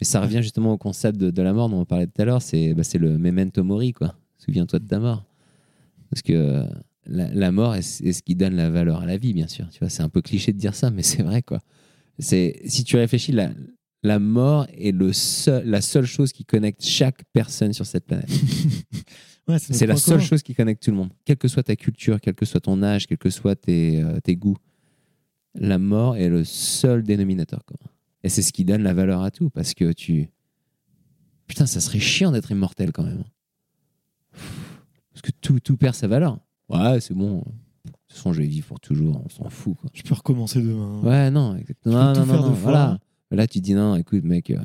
Mais ça revient justement au concept de, la mort dont on parlait tout à l'heure, c'est bah, le memento mori, quoi. Souviens-toi de ta mort. Parce que euh, la, la mort est, est ce qui donne la valeur à la vie, bien sûr. Tu vois, c'est un peu cliché de dire ça, mais c'est vrai, quoi. C'est si tu réfléchis, la, la mort est le seul, la seule chose qui connecte chaque personne sur cette planète. Ouais, C'est la seule commun. chose qui connecte tout le monde. Quelle que soit ta culture, quel que soit ton âge, quels que soient tes, euh, tes goûts, la mort est le seul dénominateur commun. Et c'est ce qui donne la valeur à tout, parce que tu... Putain, ça serait chiant d'être immortel quand même. Parce que tout, tout perd sa valeur. Ouais, c'est bon. De toute façon, je vais vivre pour toujours, on s'en fout. Quoi. Je peux recommencer demain. Ouais, non, exactement. peux Non, tout non, faire non, voilà. Là, tu dis non, écoute, mec, euh,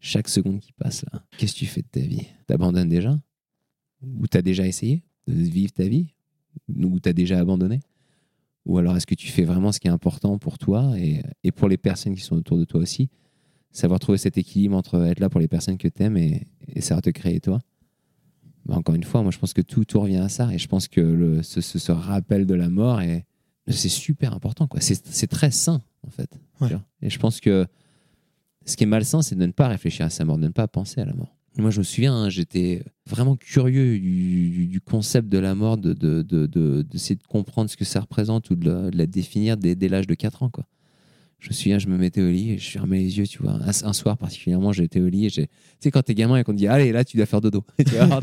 chaque seconde qui passe là, qu'est-ce que tu fais de ta vie? T'abandonnes déjà? Ou t'as déjà essayé de vivre ta vie? Ou t'as déjà abandonné? Ou alors est-ce que tu fais vraiment ce qui est important pour toi et, et pour les personnes qui sont autour de toi aussi? Savoir trouver cet équilibre entre être là pour les personnes que t'aimes et, et savoir te créer toi. Bah, encore une fois, moi je pense que tout, tout revient à ça et je pense que le, ce, ce- ce rappel de la mort est, c'est super important. quoi. C'est c'est très sain, en fait. Ouais. Et je pense que ce qui est malsain, c'est de ne pas réfléchir à sa mort, de ne pas penser à la mort. Moi, je me souviens, hein, j'étais vraiment curieux du, concept de la mort, de, de, de, de- d'essayer de comprendre ce que ça représente ou de la, définir dès, dès l'âge de 4 ans. Quoi. Je me souviens, je me mettais au lit et je fermais les yeux, tu vois. Un, un soir particulièrement, j'étais au lit et j'ai. Tu sais, quand t'es gamin et qu'on te dit, allez, là, tu dois faire dodo. tu, vois, alors,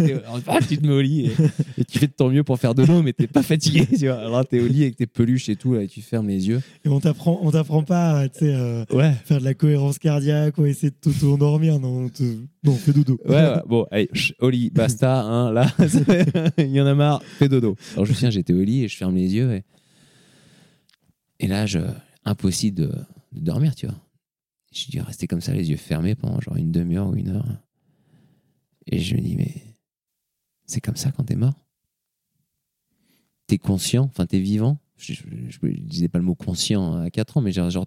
tu te mets au lit et, et tu fais de ton mieux pour faire dodo, mais t'es pas fatigué, tu vois. Alors, t'es au lit avec tes peluches et tout, là, et tu fermes les yeux. Et on t'apprend, on t'apprend pas à tu sais, euh, Ouais. faire de la cohérence cardiaque ou essayer de t'auto-endormir. Non, on te... non, fais dodo. Ouais, ouais. bon, allez, au lit, basta, hein, là, il y en a marre, fais dodo. Alors, je me souviens, j'étais au lit et je ferme les yeux et, et là, je, impossible de, dormir, tu vois. J'ai dû rester comme ça, les yeux fermés pendant genre une demi-heure ou une heure. Et je me dis, mais c'est comme ça quand t'es mort T'es conscient, enfin, t'es vivant. Je, je disais pas le mot conscient à 4 ans, mais genre, genre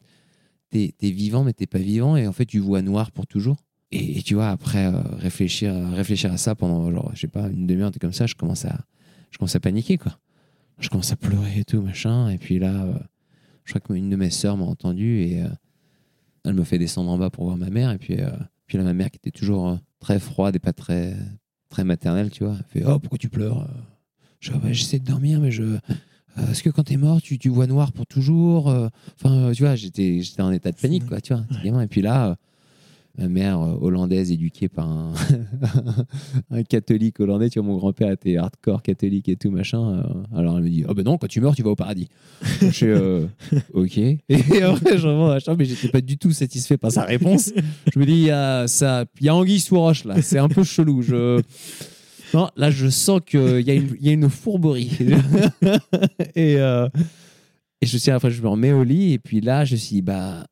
t'es es vivant, mais t'es pas vivant, et en fait, tu vois noir pour toujours. Et, tu vois, après euh, réfléchir, réfléchir à ça pendant, genre, je sais pas, une demi-heure, comme ça, je commence à, je commence à paniquer, quoi. Je commence à pleurer et tout, machin. Et puis là, euh, je crois qu'une de mes sœurs m'a entendu et euh, elle me fait descendre en bas pour voir ma mère. Et puis, euh, puis là, ma mère qui était toujours euh, très froide et pas très, très maternelle, tu vois, elle fait Oh, pourquoi tu pleures Je bah, J'essaie de dormir, mais je. euh, Est-ce que quand t'es mort, tu, tu vois noir pour toujours Enfin, tu vois, j'étais j'étais en état de panique, quoi, tu vois. Et puis là, mère euh, hollandaise éduquée par un, catholique hollandais, tu vois, mon grand-père était hardcore catholique et tout, machin. euh, alors elle me dit, oh ben non, quand tu meurs, tu vas au paradis. je suis, euh, ok. Et après, je remonte à la chambre, mais j'étais pas du tout satisfait par sa réponse. Je me dis, il y a, ça, il y a anguille sous roche, là. C'est un peu chelou. Je... Non, là, je sens qu'il y, a une- y a une fourberie. et, je suis me remets au lit, et puis là, je me suis bah,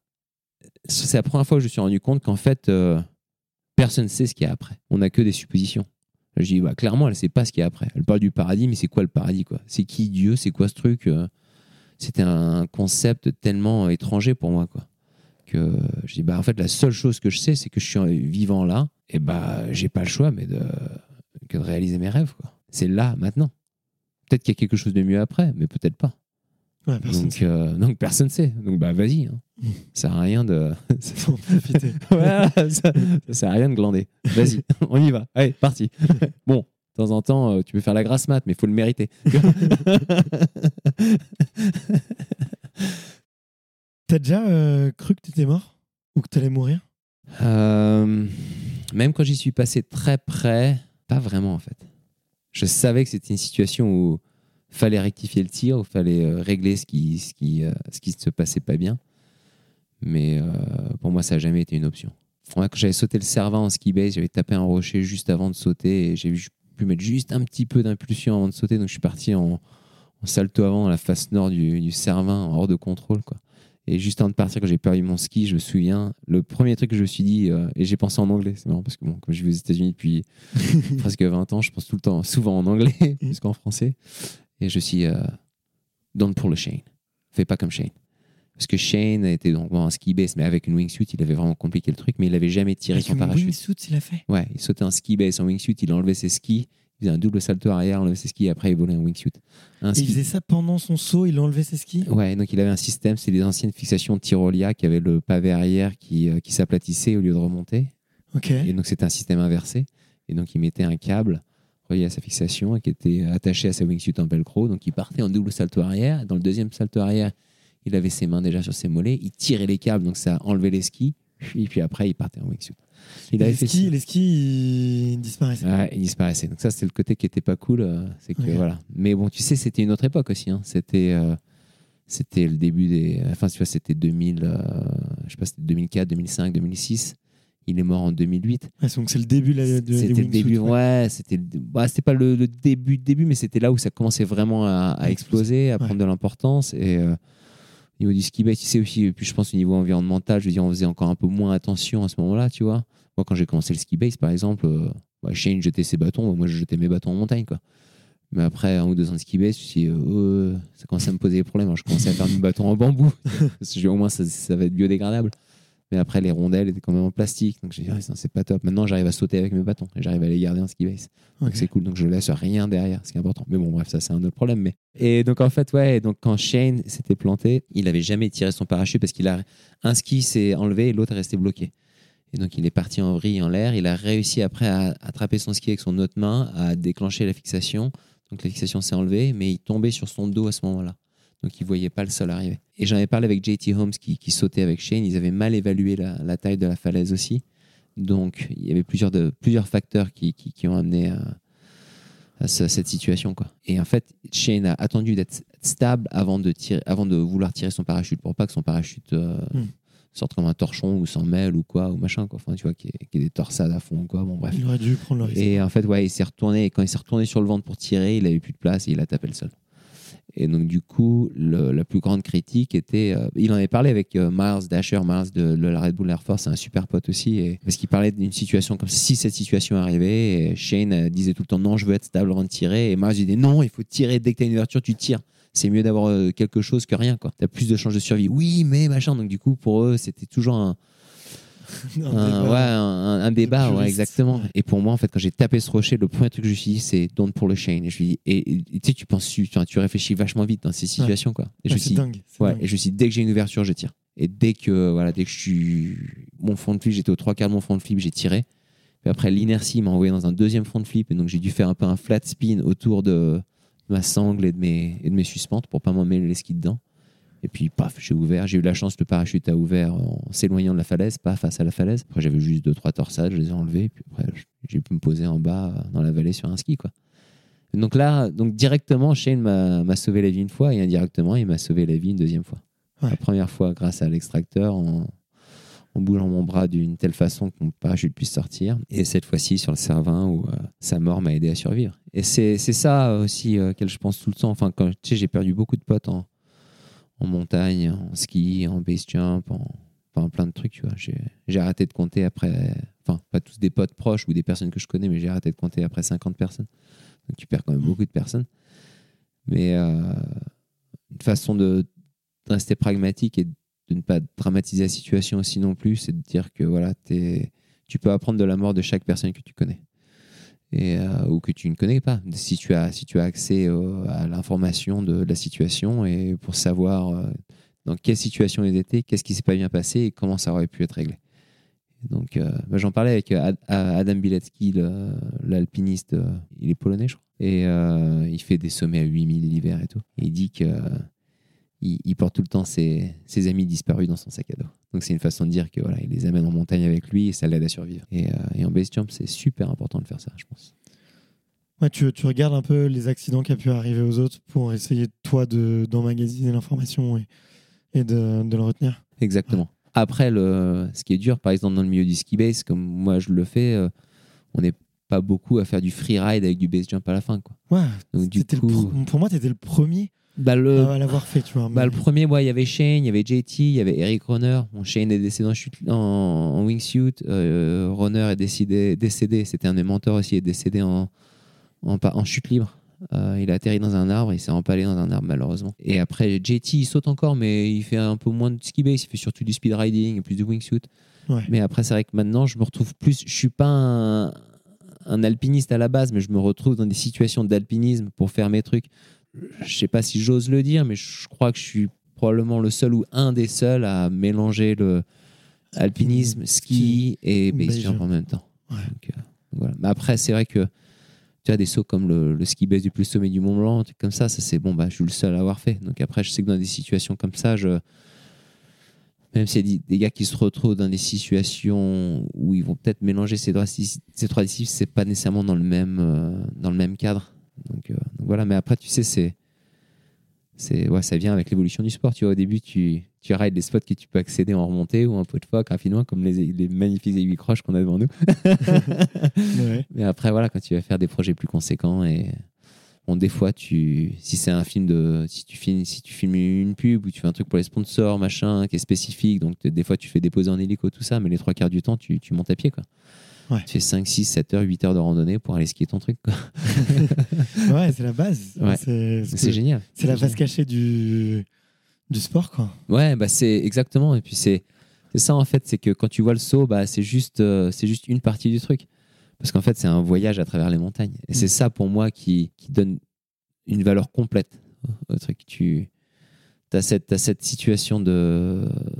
c'est la première fois que je me suis rendu compte qu'en fait, euh, personne ne sait ce qu'il y a après. On n'a que des suppositions. Je dis, bah, clairement, elle sait pas ce qu'il y a après. Elle parle du paradis, mais c'est quoi le paradis C'est qui Dieu? C'est quoi ce truc euh? C'était un concept tellement étranger pour moi. Que je dis, bah, en fait, la seule chose que je sais, c'est que je suis vivant là. Et bah, j'ai pas le choix mais de, que de réaliser mes rêves. C'est là, maintenant. Peut-être qu'il y a quelque chose de mieux après, mais peut-être pas. Ouais, Donc, euh, donc personne sait. Donc bah vas-y. Hein. Mm. Ça sert à rien de. Profiter. Ouais, ça, ça sert à rien de glander. Vas-y, on y va. Allez, parti. Bon, de temps en temps, euh, tu peux faire la grasse mat, mais il faut le mériter. T'as déjà euh, cru que t'étais mort? Ou que t'allais mourir? Euh, même quand j'y suis passé très près, pas vraiment en fait. Je savais que c'était une situation où fallait rectifier le tir, fallait euh, régler ce qui, ce qui, euh, ce qui se passait pas bien. Mais euh, pour moi, ça n'a jamais été une option. Quand j'avais sauté le Cervin en ski base, j'avais tapé un rocher juste avant de sauter et j'ai pu mettre juste un petit peu d'impulsion avant de sauter. Donc je suis parti en, salto avant dans la face nord du, du Cervin, hors de contrôle. Quoi. Et juste avant de partir, quand j'ai perdu mon ski, je me souviens, le premier truc que je me suis dit, et j'ai pensé en anglais, c'est marrant parce que bon, comme je vis aux États-Unis depuis presque 20 ans, je pense tout le temps, souvent en anglais, plus qu'en français. Et je suis euh, don't pull a Shane. Fais pas comme Shane. Parce que Shane était donc bon, en ski base, mais avec une wingsuit, il avait vraiment compliqué le truc, mais il avait jamais tiré Avec son une parachute. wingsuit, il a fait. Ouais, il sautait en ski base, en wingsuit, il enlevait ses skis, il faisait un double salto arrière, enlevait ses skis, et après il volait en wingsuit. Un il faisait ça pendant son saut, il enlevait ses skis? Ouais, donc il avait un système, c'est les anciennes fixations Tyrolia qui avaient le pavé arrière qui, euh, qui s'aplatissait au lieu de remonter. Ok. Et donc c'était un système inversé. Et donc il mettait un câble relié à sa fixation et qui était attaché à sa wingsuit en velcro. Donc il partait en double salto arrière. Dans le deuxième salto arrière, il avait ses mains déjà sur ses mollets. Il tirait les câbles, donc ça enlevait les skis. Et puis après, il partait en wingsuit. Il les, skis, les skis, ils disparaissaient. Ouais, il disparaissait. Donc ça, c'était le côté qui était pas cool. euh, C'est que voilà. Mais bon, tu sais, c'était une autre époque aussi. hein. C'était, euh, c'était le début des. Enfin, tu vois, c'était 2000. euh, je sais pas, c'était 2004, 2005, 2006. Il est mort en 2008. Ouais, donc c'est le début de la- de, C'était le début. ouais. Ouais, c'était. le- bah, c'était pas le, le début, début, mais c'était là où ça commençait vraiment à, exploser, à Ouais. prendre de l'importance. Et euh, au niveau du ski base, tu sais aussi. Et puis je pense au niveau environnemental, je veux dire, on faisait encore un peu moins attention à ce moment-là, tu vois. Moi, quand j'ai commencé le ski base, par exemple, euh, bah, Shane jetait ses bâtons, moi je jetais mes bâtons en montagne, quoi. Mais après un ou deux ans de ski base, je me suis dit, euh, ça commençait à me poser des problèmes. Alors, je commençais à faire du bâton en bambou. Parce que j'ai- au moins, ça, ça va être biodégradable. Mais après, les rondelles étaient quand même en plastique. Donc j'ai dit, ah, ça, c'est pas top. Maintenant, j'arrive à sauter avec mes bâtons et j'arrive à les garder en ski base. Donc c'est cool. Donc je laisse rien derrière, ce qui est important. Mais bon, bref, ça, c'est un autre problème. Mais... Et donc, en fait, ouais, donc quand Shane s'était planté, il avait jamais tiré son parachute parce qu'il a un ski s'est enlevé et l'autre est resté bloqué. Et donc, il est parti en vrille en l'air. Il a réussi après à attraper son ski avec son autre main, à déclencher la fixation. Donc, la fixation s'est enlevée, mais il tombait sur son dos à ce moment-là. Donc, il voyait pas le sol arriver. Et j'en ai parlé avec JT Holmes qui, qui sautait avec Shane. Ils avaient mal évalué la, la taille de la falaise aussi. Donc, il y avait plusieurs, de, plusieurs facteurs qui, qui, qui ont amené à, à ce- cette situation. Quoi. Et en fait, Shane a attendu d'être stable avant de, tirer, avant de vouloir tirer son parachute pour pas que son parachute euh, Hmm. sorte comme un torchon ou s'en mêle ou quoi, ou machin. Quoi. Enfin, tu vois, qu'il y, y ait des torsades à fond. Quoi. Bon, bref. Il aurait dû prendre le risque. Et en fait, ouais, il s'est retourné. Et quand il s'est retourné sur le ventre pour tirer, il avait plus de place et il a tapé le sol. Et donc, du coup, la plus grande critique était. euh, il en avait parlé avec euh, Miles Dasher, Miles de, la Red Bull Air Force, un super pote aussi. Parce qu'il parlait d'une situation comme si cette situation arrivait. Et Shane euh, disait tout le temps non, je veux être stable avant de tirer. Et Miles disait non, il faut tirer. Dès que tu as une ouverture, tu tires. C'est mieux d'avoir quelque chose que rien. Tu as plus de chances de survie. Oui, mais machin. Donc, du coup, pour eux, c'était toujours un, Un un, débat. ouais, un, un débat, ouais, puriste. exactement. Et pour moi, en fait, quand j'ai tapé ce rocher, le premier truc que je me suis dit, c'est don't pour le Shane. Et je lui dis, et, tu sais, tu penses, tu, tu réfléchis vachement vite dans ces situations, quoi. Et je me suis dingue. c'est ouais, dingue. et je me suis dit, dès que j'ai une ouverture, je tire. Et dès que, voilà, dès que je suis, mon front de flip, j'étais aux trois quarts de mon front de flip, j'ai tiré. Puis après, l'inertie m'a envoyé dans un deuxième front de flip, et donc j'ai dû faire un peu un flat spin autour de ma sangle et de mes, et de mes suspentes pour pas m'emmêler les skis dedans. Et puis, paf, j'ai ouvert. J'ai eu la chance, le parachute a ouvert en s'éloignant de la falaise, pas face à la falaise. Après, j'avais juste deux, trois torsades, je les ai enlevées. Et puis après, j'ai pu me poser en bas dans la vallée sur un ski, quoi. Donc là, donc directement, Shane m'a sauvé la vie une fois et indirectement, il m'a sauvé la vie une deuxième fois. Ouais. La première fois grâce à l'extracteur en, en bougeant mon bras d'une telle façon que mon parachute puisse sortir. Et cette fois-ci sur le Cervin où euh, sa mort m'a aidé à survivre. Et c'est ça aussi euh, auquel je pense tout le temps. Enfin, quand tu sais, j'ai perdu beaucoup de potes en, en montagne, en ski, en base jump, en, enfin, plein de trucs, tu vois. J'ai arrêté de compter après, enfin, pas tous des potes proches ou des personnes que je connais, mais j'ai arrêté de compter après 50 personnes. Donc tu perds quand même beaucoup de personnes. Mais euh, une façon de, rester pragmatique et de ne pas dramatiser la situation aussi non plus, c'est de dire que voilà, tu peux apprendre de la mort de chaque personne que tu connais. Euh, ou que tu ne connais pas. Si tu as, si tu as accès euh, à l'information de, la situation et pour savoir euh, dans quelle situation ils étaient, qu'est-ce qui s'est pas bien passé et comment ça aurait pu être réglé. Donc, bah, j'en parlais avec Ad- Adam Bilecki, le- l'alpiniste, il est polonais, je crois. Et il fait des sommets à 8000 l'hiver et tout. Et il dit que il, il porte tout le temps ses, ses amis disparus dans son sac à dos. Donc, c'est une façon de dire que voilà, il les amène en montagne avec lui et ça l'aide à survivre. Et, euh, et en base jump, c'est super important de faire ça, je pense. Ouais, tu, tu regardes un peu les accidents qui ont pu arriver aux autres pour essayer, toi, de- d'emmagasiner l'information et, et de, de le retenir? Exactement. Après, le, ce qui est dur, par exemple, dans le milieu du ski base, comme moi je le fais, euh, on n'est pas beaucoup à faire du freeride avec du base jump à la fin. Quoi. Ouais, Donc, du le coup, pour moi, tu étais le premier bah, le, à l'avoir fait, tu vois. bah, le premier, ouais, il y avait Shane, il y avait JT, il y avait Eric Runner. Bon, Shane est décédé en, chute, en, en wingsuit. euh, Runner est décidé, décédé. C'était un de mes mentors aussi, est décédé en, en, chute libre. Euh, il a atterri dans un arbre, il s'est empalé dans un arbre malheureusement. Et après, JT, il saute encore, mais il fait un peu moins de ski base, il fait surtout du speed riding et plus de wingsuit. Ouais. Mais après, c'est vrai que maintenant, je me retrouve plus. Je suis pas un, un alpiniste à la base, mais je me retrouve dans des situations d'alpinisme pour faire mes trucs. Je sais pas si j'ose le dire, mais je crois que je suis probablement le seul ou un des seuls à mélanger le alpinisme, ski et base base jump en même temps. Ouais. Donc, euh, voilà. Mais après, c'est vrai que tu as des sauts comme le, le ski base du plus sommet du Mont Blanc, comme ça, ça c'est bon, bah, je suis le seul à avoir fait. Donc après, je sais que dans des situations comme ça, je, même s'il y a des- gars qui se retrouvent dans des situations où ils vont peut-être mélanger ces trois, dis- ces trois disciplines, c'est pas nécessairement dans le même, euh, dans le même cadre. Donc, euh, donc voilà, mais après, tu sais, c'est. c'est ouais, ça vient avec l'évolution du sport. Tu vois, au début, tu, tu rides des spots que tu peux accéder en remontée ou en pot de phoque rapidement, comme les, les magnifiques aiguilles croches qu'on a devant nous. Ouais. Mais après, voilà, quand tu vas faire des projets plus conséquents et bon, des fois, tu, si c'est un film de, si tu filmes, si tu filmes une pub ou tu fais un truc pour les sponsors, machin, qui est spécifique, donc des fois, tu fais déposer en hélico, tout ça, mais les trois quarts du temps, tu, tu montes à pied, quoi. Ouais. Tu fais 5, 6, 7 heures, 8 heures de randonnée pour aller skier ton truc, quoi. Ouais, c'est la base. Ouais. C'est génial. C'est la face cachée du, du sport, quoi. Ouais, bah c'est exactement. Et puis c'est ça en fait, c'est que quand tu vois le saut, bah c'est juste euh, c'est juste une partie du truc. Parce qu'en fait, c'est un voyage à travers les montagnes. Et c'est ça pour moi qui, qui donne une valeur complète au truc. Tu as cette, cette situation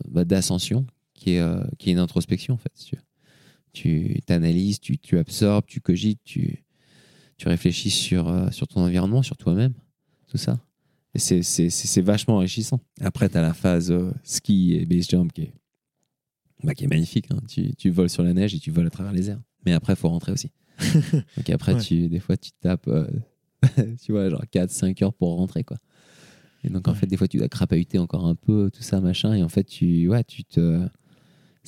bah, d'ascension qui est euh, qui est une introspection en fait. si tu veux. Tu t'analyses, tu, tu absorbes, tu cogites, tu tu réfléchis sur euh, sur ton environnement, sur toi-même, tout ça. Et c'est- c'est c'est- c'est vachement enrichissant. Après, tu as la phase euh, ski et base jump qui est, bah, qui est magnifique. hein. Tu, tu voles sur la neige et tu voles à travers les airs. Mais après, il faut rentrer aussi. Donc après, Ouais. tu, des fois, tu tapes, euh, tu vois, genre 4-5 heures pour rentrer. quoi. Et donc, en fait, des fois, tu dois crapahuter encore un peu, tout ça, machin. Et en fait, tu, ouais, tu te...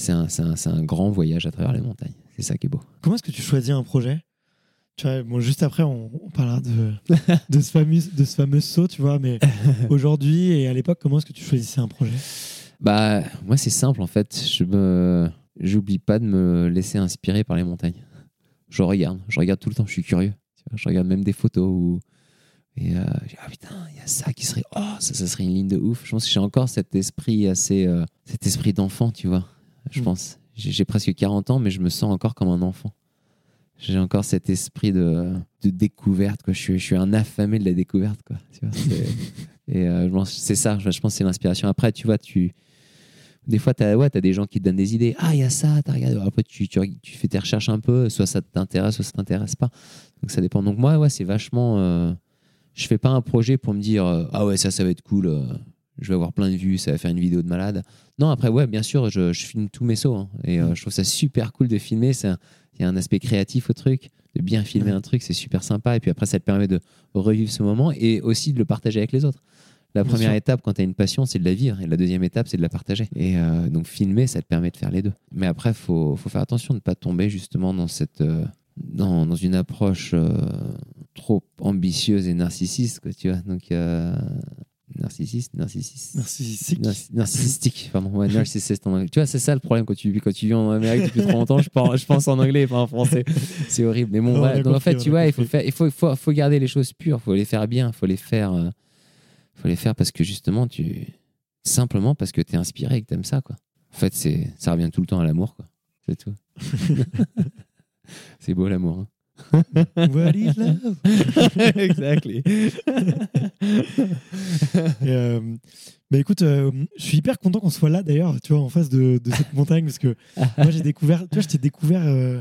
c'est un, un, un grand voyage à travers les montagnes. C'est ça qui est beau. Comment est-ce que tu choisis un projet? Tu vois, bon, juste après, on, on parlera de, de, ce fameux, de ce fameux saut, tu vois, mais aujourd'hui et à l'époque, comment est-ce que tu choisissais un projet? Bah, moi, c'est simple en fait. Je me, j'oublie pas de me laisser inspirer par les montagnes. Je regarde, je regarde tout le temps. Je suis curieux. Tu vois, je regarde même des photos où et euh, ah putain, il y a ça qui serait, oh, ça, ça serait une ligne de ouf. Je pense que j'ai encore cet esprit assez, euh, cet esprit d'enfant, tu vois. Je Mm. pense. J'ai presque 40 ans, mais je me sens encore comme un enfant. J'ai encore cet esprit de, de découverte. Quoi. Je, suis, je suis un affamé de la découverte. Quoi. Tu vois, et euh, c'est ça, je je pense que c'est l'inspiration. Après, tu vois, tu, des fois, tu as, ouais, as des gens qui te donnent des idées. Ah, il y a ça, tu regardé. Après, tu, tu, tu fais tes recherches un peu. Soit ça t'intéresse, soit ça t'intéresse pas. Donc, ça dépend. Donc, moi, ouais, c'est vachement. euh, je fais pas un projet pour me dire euh, Ah ouais, ça, ça va être cool. euh, je vais avoir plein de vues, ça va faire une vidéo de malade. Non, après, ouais, bien sûr, je, je filme tous mes sauts. hein. et euh, je trouve ça super cool de filmer. Il y a un aspect créatif au truc. De bien filmer un truc, c'est super sympa. Et puis après, ça te permet de revivre ce moment et aussi de le partager avec les autres. La Bien première sûr. étape, quand tu as une passion, c'est de la vivre. Et la deuxième étape, c'est de la partager. Et euh, donc, filmer, ça te permet de faire les deux. Mais après, il faut, faut faire attention de ne pas tomber justement dans, cette, euh, dans, dans une approche euh, trop ambitieuse et narcissiste. Quoi, tu vois donc, narcissiste, narcissiste. Narcissique. Narci- narcissistique, pardon. Ouais, narcissiste en anglais. Tu vois, c'est ça le problème quand tu, quand tu vis en Amérique depuis trop longtemps. Je pense, je pense en anglais et pas en français. C'est horrible. Mais bon, voilà. en fait, tu vois, il faut, faire, il faut, faut, faut garder les choses pures. Il faut les faire bien. Il faut les faire. euh, faut les faire parce que justement, tu. Simplement parce que tu es inspiré et que tu aimes ça, quoi. En fait, c'est, ça revient tout le temps à l'amour, quoi. C'est tout. c'est beau l'amour. hein. What is love? Exactly. Et, euh, bah écoute, euh, je suis hyper content qu'on soit là d'ailleurs, tu vois, en face de, de cette montagne, parce que moi j'ai découvert, tu vois, je t'ai découvert, euh,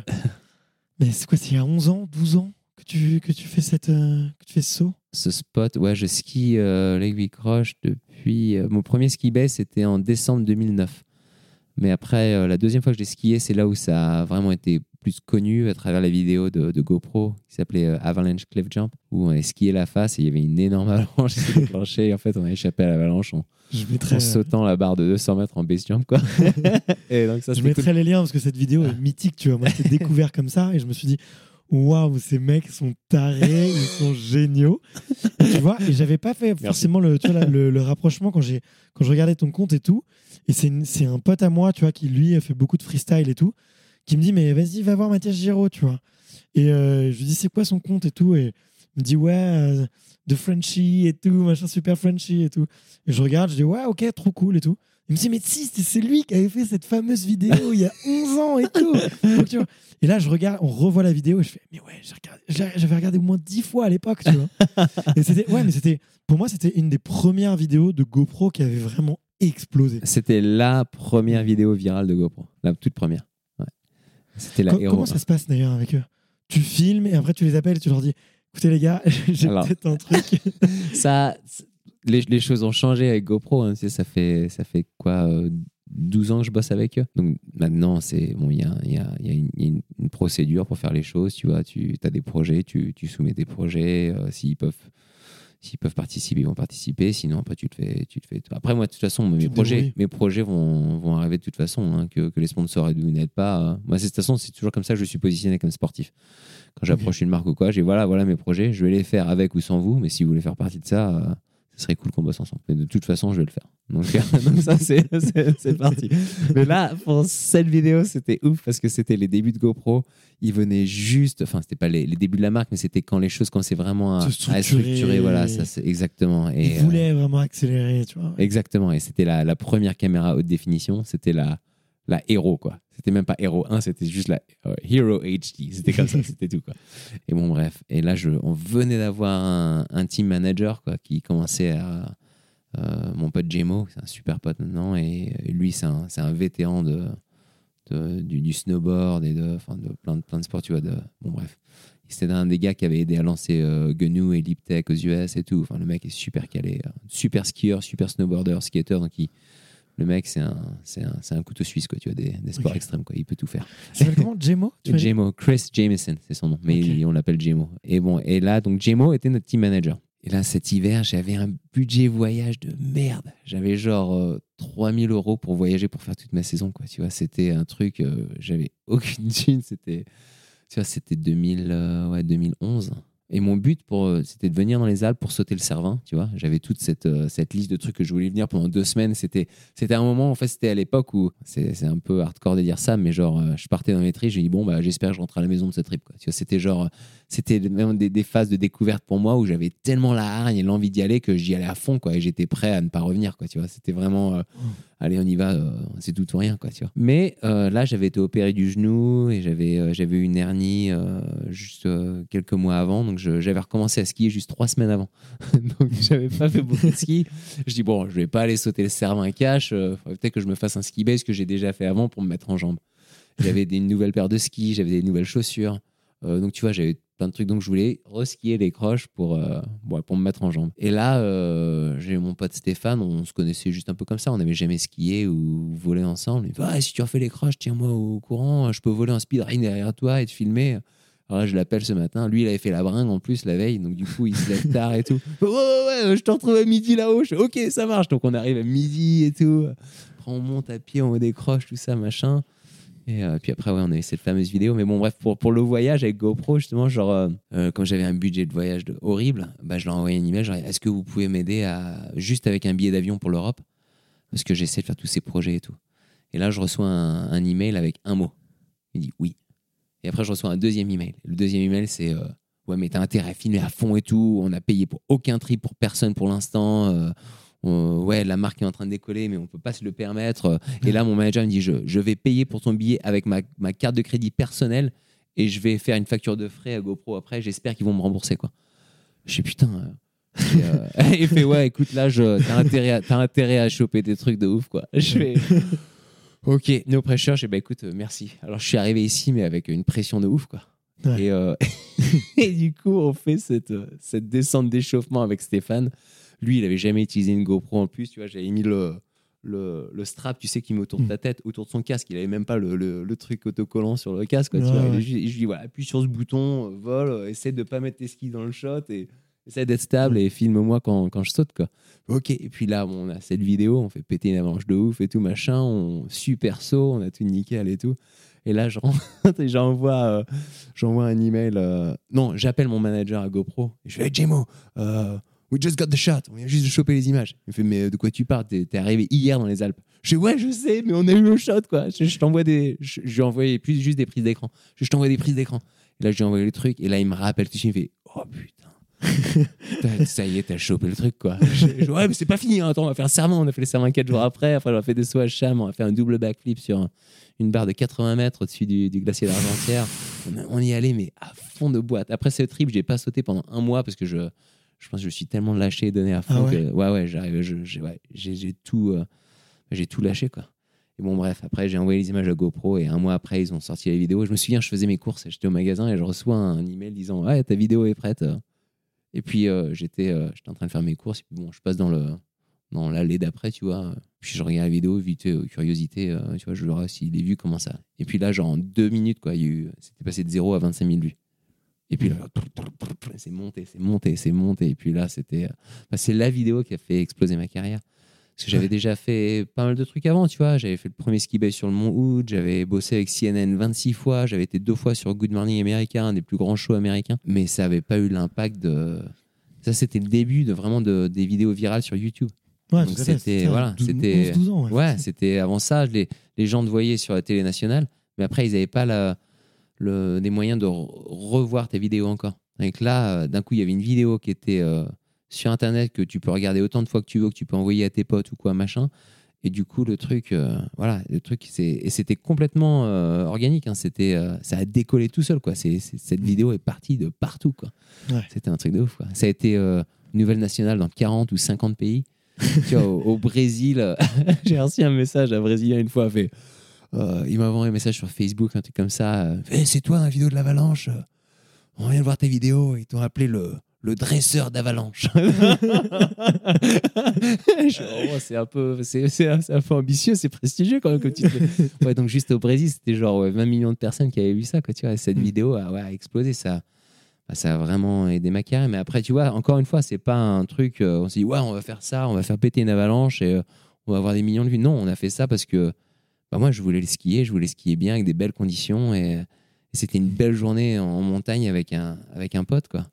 mais c'est quoi, c'est il y a 11 ans, 12 ans que tu, que tu fais cette, que tu fais ce saut? Ce spot, ouais, je skie Lake Vicroche depuis. mon premier ski base, c'était en décembre 2009. Mais après, la deuxième fois que j'ai skié, c'est là où ça a vraiment été plus connu à travers la vidéo de, de GoPro qui s'appelait euh, Avalanche Cliff Jump, où on avait skié la face et il y avait une énorme avalanche qui s'est déclenchée. Et en fait, on a échappé à l'avalanche en, sautant la barre de 200 mètres en base jump, quoi. et donc, ça, je mettrai les liens parce que cette vidéo est mythique, tu vois. Moi, je découvert comme ça et je me suis dit, waouh, ces mecs sont tarés, ils sont géniaux. Et tu vois, et j'avais pas fait forcément le, tu vois, là, le, le rapprochement quand, quand je regardais ton compte et tout. Et c'est un pote à moi, tu vois, qui lui a fait beaucoup de freestyle et tout, qui me dit, mais vas-y, va voir Mathias Giraud, tu vois. Et euh, je lui dis, c'est quoi son compte et tout? Et il me dit, ouais, euh, de Frenchy et tout, machin, super Frenchy et tout. Et je regarde, je dis, ouais, ok, trop cool et tout. Il me dit, mais si, c'est- c'est lui qui avait fait cette fameuse vidéo il y a 11 ans et tout. Donc, tu vois. Et là, je regarde, on revoit la vidéo et je fais, mais ouais, j'ai regardé- j'avais regardé au moins 10 fois à l'époque, tu vois. et c'était, ouais, mais c'était, pour moi, c'était une des premières vidéos de GoPro qui avait vraiment explosé. C'était la première vidéo virale de GoPro, la toute première. Ouais. C'était la Co- héros. comment ça se passe d'ailleurs avec eux? Tu filmes et après tu les appelles et tu leur dis, écoutez les gars, j'ai peut-être un truc. ça, les, les choses ont changé avec GoPro. hein. Ça fait, ça fait quoi euh, 12 ans que je bosse avec eux? Donc maintenant, c'est bon, il y a, il y a- il y a une, il y a une- une procédure pour faire les choses. Tu vois, tu as des projets, tu, tu soumets des projets. euh, S'ils peuvent, s'ils peuvent participer, ils vont participer. Sinon, après, tu te fais, tu te fais. Après, moi, de toute façon, mes projets, mes projets vont, vont arriver de toute façon. hein, que, que les sponsors aident ou n'aident pas. euh. Moi, de toute façon, c'est toujours comme ça que je suis positionné comme sportif. Quand j'approche une marque ou quoi, j'ai voilà, voilà mes projets. Je vais les faire avec ou sans vous. Mais si vous voulez faire partie de ça. Ce serait cool qu'on bosse ensemble. Mais de toute façon, je vais le faire. Donc, donc ça, c'est, parti. Mais là, pour cette vidéo, c'était ouf parce que c'était les débuts de GoPro. Ils venaient juste, enfin, c'était pas les, les débuts de la marque, mais c'était quand les choses commençaient vraiment à, Se à structurer. Voilà, ça, c'est exactement. Et, Ils voulaient vraiment accélérer, tu vois. exactement. Et c'était la, la première caméra haute définition. C'était la, la Hero, quoi. C'était même pas Hero 1, c'était juste la euh, Hero HD. C'était comme ça, c'était tout, quoi. Et bon, bref. Et là, je, on venait d'avoir un, team manager, quoi, qui commençait à. euh, mon pote Jemo, c'est un super pote maintenant, et, lui, c'est un, un vétéran de, du, snowboard et de, de plein, de plein de sports, tu vois. De, bon, bref. C'était un des gars qui avait aidé à lancer euh, GNU et Liptech aux US et tout. Enfin, le mec est super calé, euh, super skieur, super snowboarder, skater. Donc, il- le mec, c'est un, c'est un, c'est un couteau suisse, quoi, tu vois, des, des sports extrêmes, quoi. Il peut tout faire. S'appelle comment? Jemo tu Jemo, Chris Jameson, c'est son nom, mais il- on l'appelle Jemo. Et bon, et là, donc Jemo était notre team manager. Et là, cet hiver, j'avais un budget voyage de merde. J'avais genre euh, 3000 euros pour voyager pour faire toute ma saison, quoi. Tu vois, c'était un truc, euh, j'avais aucune thune. C'était, tu vois, c'était 2000, euh, ouais, 2011. Et mon but, euh, c'était de venir dans les Alpes pour sauter le Cervin, tu vois. J'avais toute cette, euh, cette liste de trucs que je voulais venir pendant deux semaines. C'était, c'était un moment, en fait, c'était à l'époque où, c'est, un peu hardcore de dire ça, mais genre, euh, je partais dans mes tris, j'ai dit, bon, bah, j'espère que je rentre à la maison de ce trip. Tu vois, c'était genre, c'était même des, des phases de découverte pour moi où j'avais tellement la hargne et l'envie d'y aller que j'y allais à fond, quoi. Et j'étais prêt à ne pas revenir, quoi. Tu vois, c'était vraiment, euh, allez, on y va, euh, c'est tout ou rien, quoi. Tu vois. Mais euh, là, j'avais été opéré du genou et j'avais, j'avais eu une hernie juste quelques mois avant, donc j'avais recommencé à skier juste trois semaines avant. donc j'avais pas fait beaucoup de ski. Je dis bon, je vais pas aller sauter le Cervin cash. peut-être que je me fasse un ski base que j'ai déjà fait avant pour me mettre en jambes. J'avais des nouvelles paires de skis, j'avais des nouvelles chaussures. Euh, donc tu vois, j'avais plein de trucs. Donc je voulais reskier les croches pour, euh, pour me mettre en jambes. Et là, euh, j'ai mon pote Stéphane, on se connaissait juste un peu comme ça. On n'avait jamais skié ou volé ensemble. Il me dit Ah, si tu refais les croches, tiens-moi au courant. Je peux voler en speedrun derrière toi et te filmer. Alors je l'appelle ce matin. Lui, il avait fait la bringue en plus la veille. Donc du coup, il se lève tard et tout. Ouais, ouais, je te retrouve à midi là-haut. Je Ok, ça marche. Donc on arrive à midi et tout. Après, on monte à pied des croches, tout ça, machin. Et euh, puis après, ouais, on a eu cette fameuse vidéo. Mais bon, bref, pour, le voyage avec GoPro, justement, genre, euh, euh, quand j'avais un budget de voyage horrible, bah, je leur ai envoyé un email. Genre, est-ce que vous pouvez m'aider à juste avec un billet d'avion pour l'Europe? Parce que j'essaie de faire tous ces projets et tout. Et là, je reçois un, un email avec un mot. Il dit oui. Et après, je reçois un deuxième email. Le deuxième email, c'est ouais, mais t'as intérêt à filmer à fond et tout. On a payé pour aucun trip pour personne pour l'instant. On- ouais, la marque est en train de décoller, mais on peut pas se le permettre. Et là, mon manager me dit je, je vais payer pour ton billet avec ma, ma carte de crédit personnelle et je vais faire une facture de frais à GoPro après. J'espère qu'ils vont me rembourser. quoi. Je suis putain. euh, et, euh, il fait ouais, écoute, là, je- t'as intérêt, à- t'as intérêt à choper des trucs de ouf. quoi. Je fais. Ok, no pressure. J'ai bah écoute, euh, merci. Alors je suis arrivé ici, mais avec une pression de ouf, quoi. Ouais. Et, euh, et du coup, on fait cette, euh, cette descente d'échauffement avec Stéphane. Lui, il avait jamais utilisé une GoPro en plus. Tu vois, j'avais mis le, le, le strap, tu sais, qui met autour de ta tête, autour de son casque. Il avait même pas le, le, le truc autocollant sur le casque. quoi, tu vois. Ouais. je lui dis voilà, appuie sur ce bouton, vole, essaie de pas mettre tes skis dans le shot et essaie d'être stable et filme-moi quand, quand je saute, quoi. Ok, et puis là, bon, on a cette vidéo, on fait péter une avalanche de ouf et tout, machin, on super saut, on a tout nickel et tout. Et là, je rentre et j'envoie, euh, j'envoie un email. euh, non, j'appelle mon manager à GoPro. Et je fais, hey, Jemo, euh, we just got the shot. On vient juste de choper les images. Il me fait, mais de quoi tu parles? T'es arrivé hier dans les Alpes. Je fais, ouais, je sais, mais on a eu le shot, quoi. Je, je t'envoie des. Je, je lui ai envoyé plus juste des prises d'écran. Je, je t'envoie des prises d'écran. Et là, je lui ai envoyé le truc. Et là, il me rappelle tout de suite. Il me fait, oh putain. Ça y est, t'as chopé le truc, quoi. Je- ouais, mais c'est pas fini. hein. Attends, on va faire le serment. On a fait le serment 4 jours après. Après, on a fait des sauts à Cham. On a fait un double backflip sur un- une barre de 80 mètres au-dessus du, du glacier d'Argentière. On, on y allait, mais à fond de boîte. Après ce trip, j'ai pas sauté pendant un mois parce que je, je pense que je suis tellement lâché et donné à fond Ah ouais que ouais, ouais, j'arrive, j'ai ouais, tout, euh, j'ai tout lâché, quoi. Et bon, bref, après, j'ai envoyé les images à GoPro et un mois après, ils ont sorti la vidéo. Je me souviens, je faisais mes courses, j'étais au magasin et je reçois un email disant Ouais, ta vidéo est prête. Et puis, euh, j'étais euh, en train de faire mes courses. Et puis, bon, je passe dans le dans l'allée d'après, tu vois. Puis, je regarde la vidéo, vite, euh, curiosité, tu vois, je verrai s'il est vu, comment ça. Et puis là, genre, en deux minutes, quoi, c'était passé de 0 à 25 000 vues. Et puis là, c'est monté, c'est monté, c'est monté. Et puis là, c'était. euh, bah, c'est la vidéo qui a fait exploser ma carrière. Parce que j'avais Ouais. déjà fait pas mal de trucs avant, tu vois. J'avais fait le premier ski base sur le Mont Hood, j'avais bossé avec CNN 26 fois, j'avais été deux fois sur Good Morning America, un des plus grands shows américains. Mais ça n'avait pas eu l'impact de. Ça, c'était le début de vraiment de, des vidéos virales sur YouTube. Ouais, Donc c'était- voilà, c'était- 11, 12 ans. ouais. Ouais, c'était avant ça, les, les gens te voyaient sur la télé nationale, mais après, ils n'avaient pas la, le, des moyens de re- revoir tes vidéos encore. Donc là, euh, d'un coup, il y avait une vidéo qui était euh, sur Internet que tu peux regarder autant de fois que tu veux, que tu peux envoyer à tes potes ou quoi, machin. Et du coup, le truc, euh, voilà, le truc, et c'était complètement euh, organique. hein, c'était, ça a décollé tout seul, quoi. Cette vidéo est partie de partout, quoi. Ouais. C'était un truc de ouf, quoi. Ça a été nouvelle nationale dans 40 ou 50 pays. tu vois, au, au Brésil, j'ai reçu un message d'un Brésilien une fois, fait, euh, il m'a envoyé un message sur Facebook, un truc comme ça. euh, Hey, c'est toi la vidéo de l'avalanche euh, On vient de voir tes vidéos, ils t'ont appelé le, le dresseur d'avalanche. Oh, c'est un peu, c'est, c'est un peu ambitieux, c'est prestigieux quand même comme titre. Ouais, donc juste au Brésil, c'était genre ouais, 20 millions de personnes qui avaient vu ça, quoi. Tu vois, cette Mm. vidéo a, ouais, a explosé, ça. bah, ça a vraiment aidé ma carrière. Mais après, tu vois, encore une fois, c'est pas un truc. euh, on s'est dit, ouais, on va faire ça, on va faire péter une avalanche et euh, on va avoir des millions de vues. Non, on a fait ça parce que bah, moi, je voulais le skier, je voulais skier bien avec des belles conditions et, c'était une belle journée en montagne avec un, avec un pote, quoi.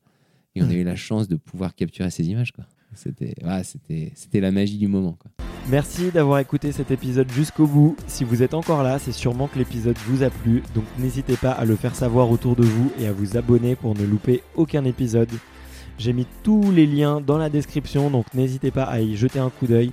Et on a eu la chance de pouvoir capturer ces images, quoi. C'était ouais, c'était c'était la magie du moment. Merci d'avoir écouté cet épisode jusqu'au bout. Si vous êtes encore là, c'est sûrement que l'épisode vous a plu, donc n'hésitez pas à le faire savoir autour de vous et à vous abonner pour ne louper aucun épisode. J'ai mis tous les liens dans la description, donc n'hésitez pas à y jeter un coup d'œil.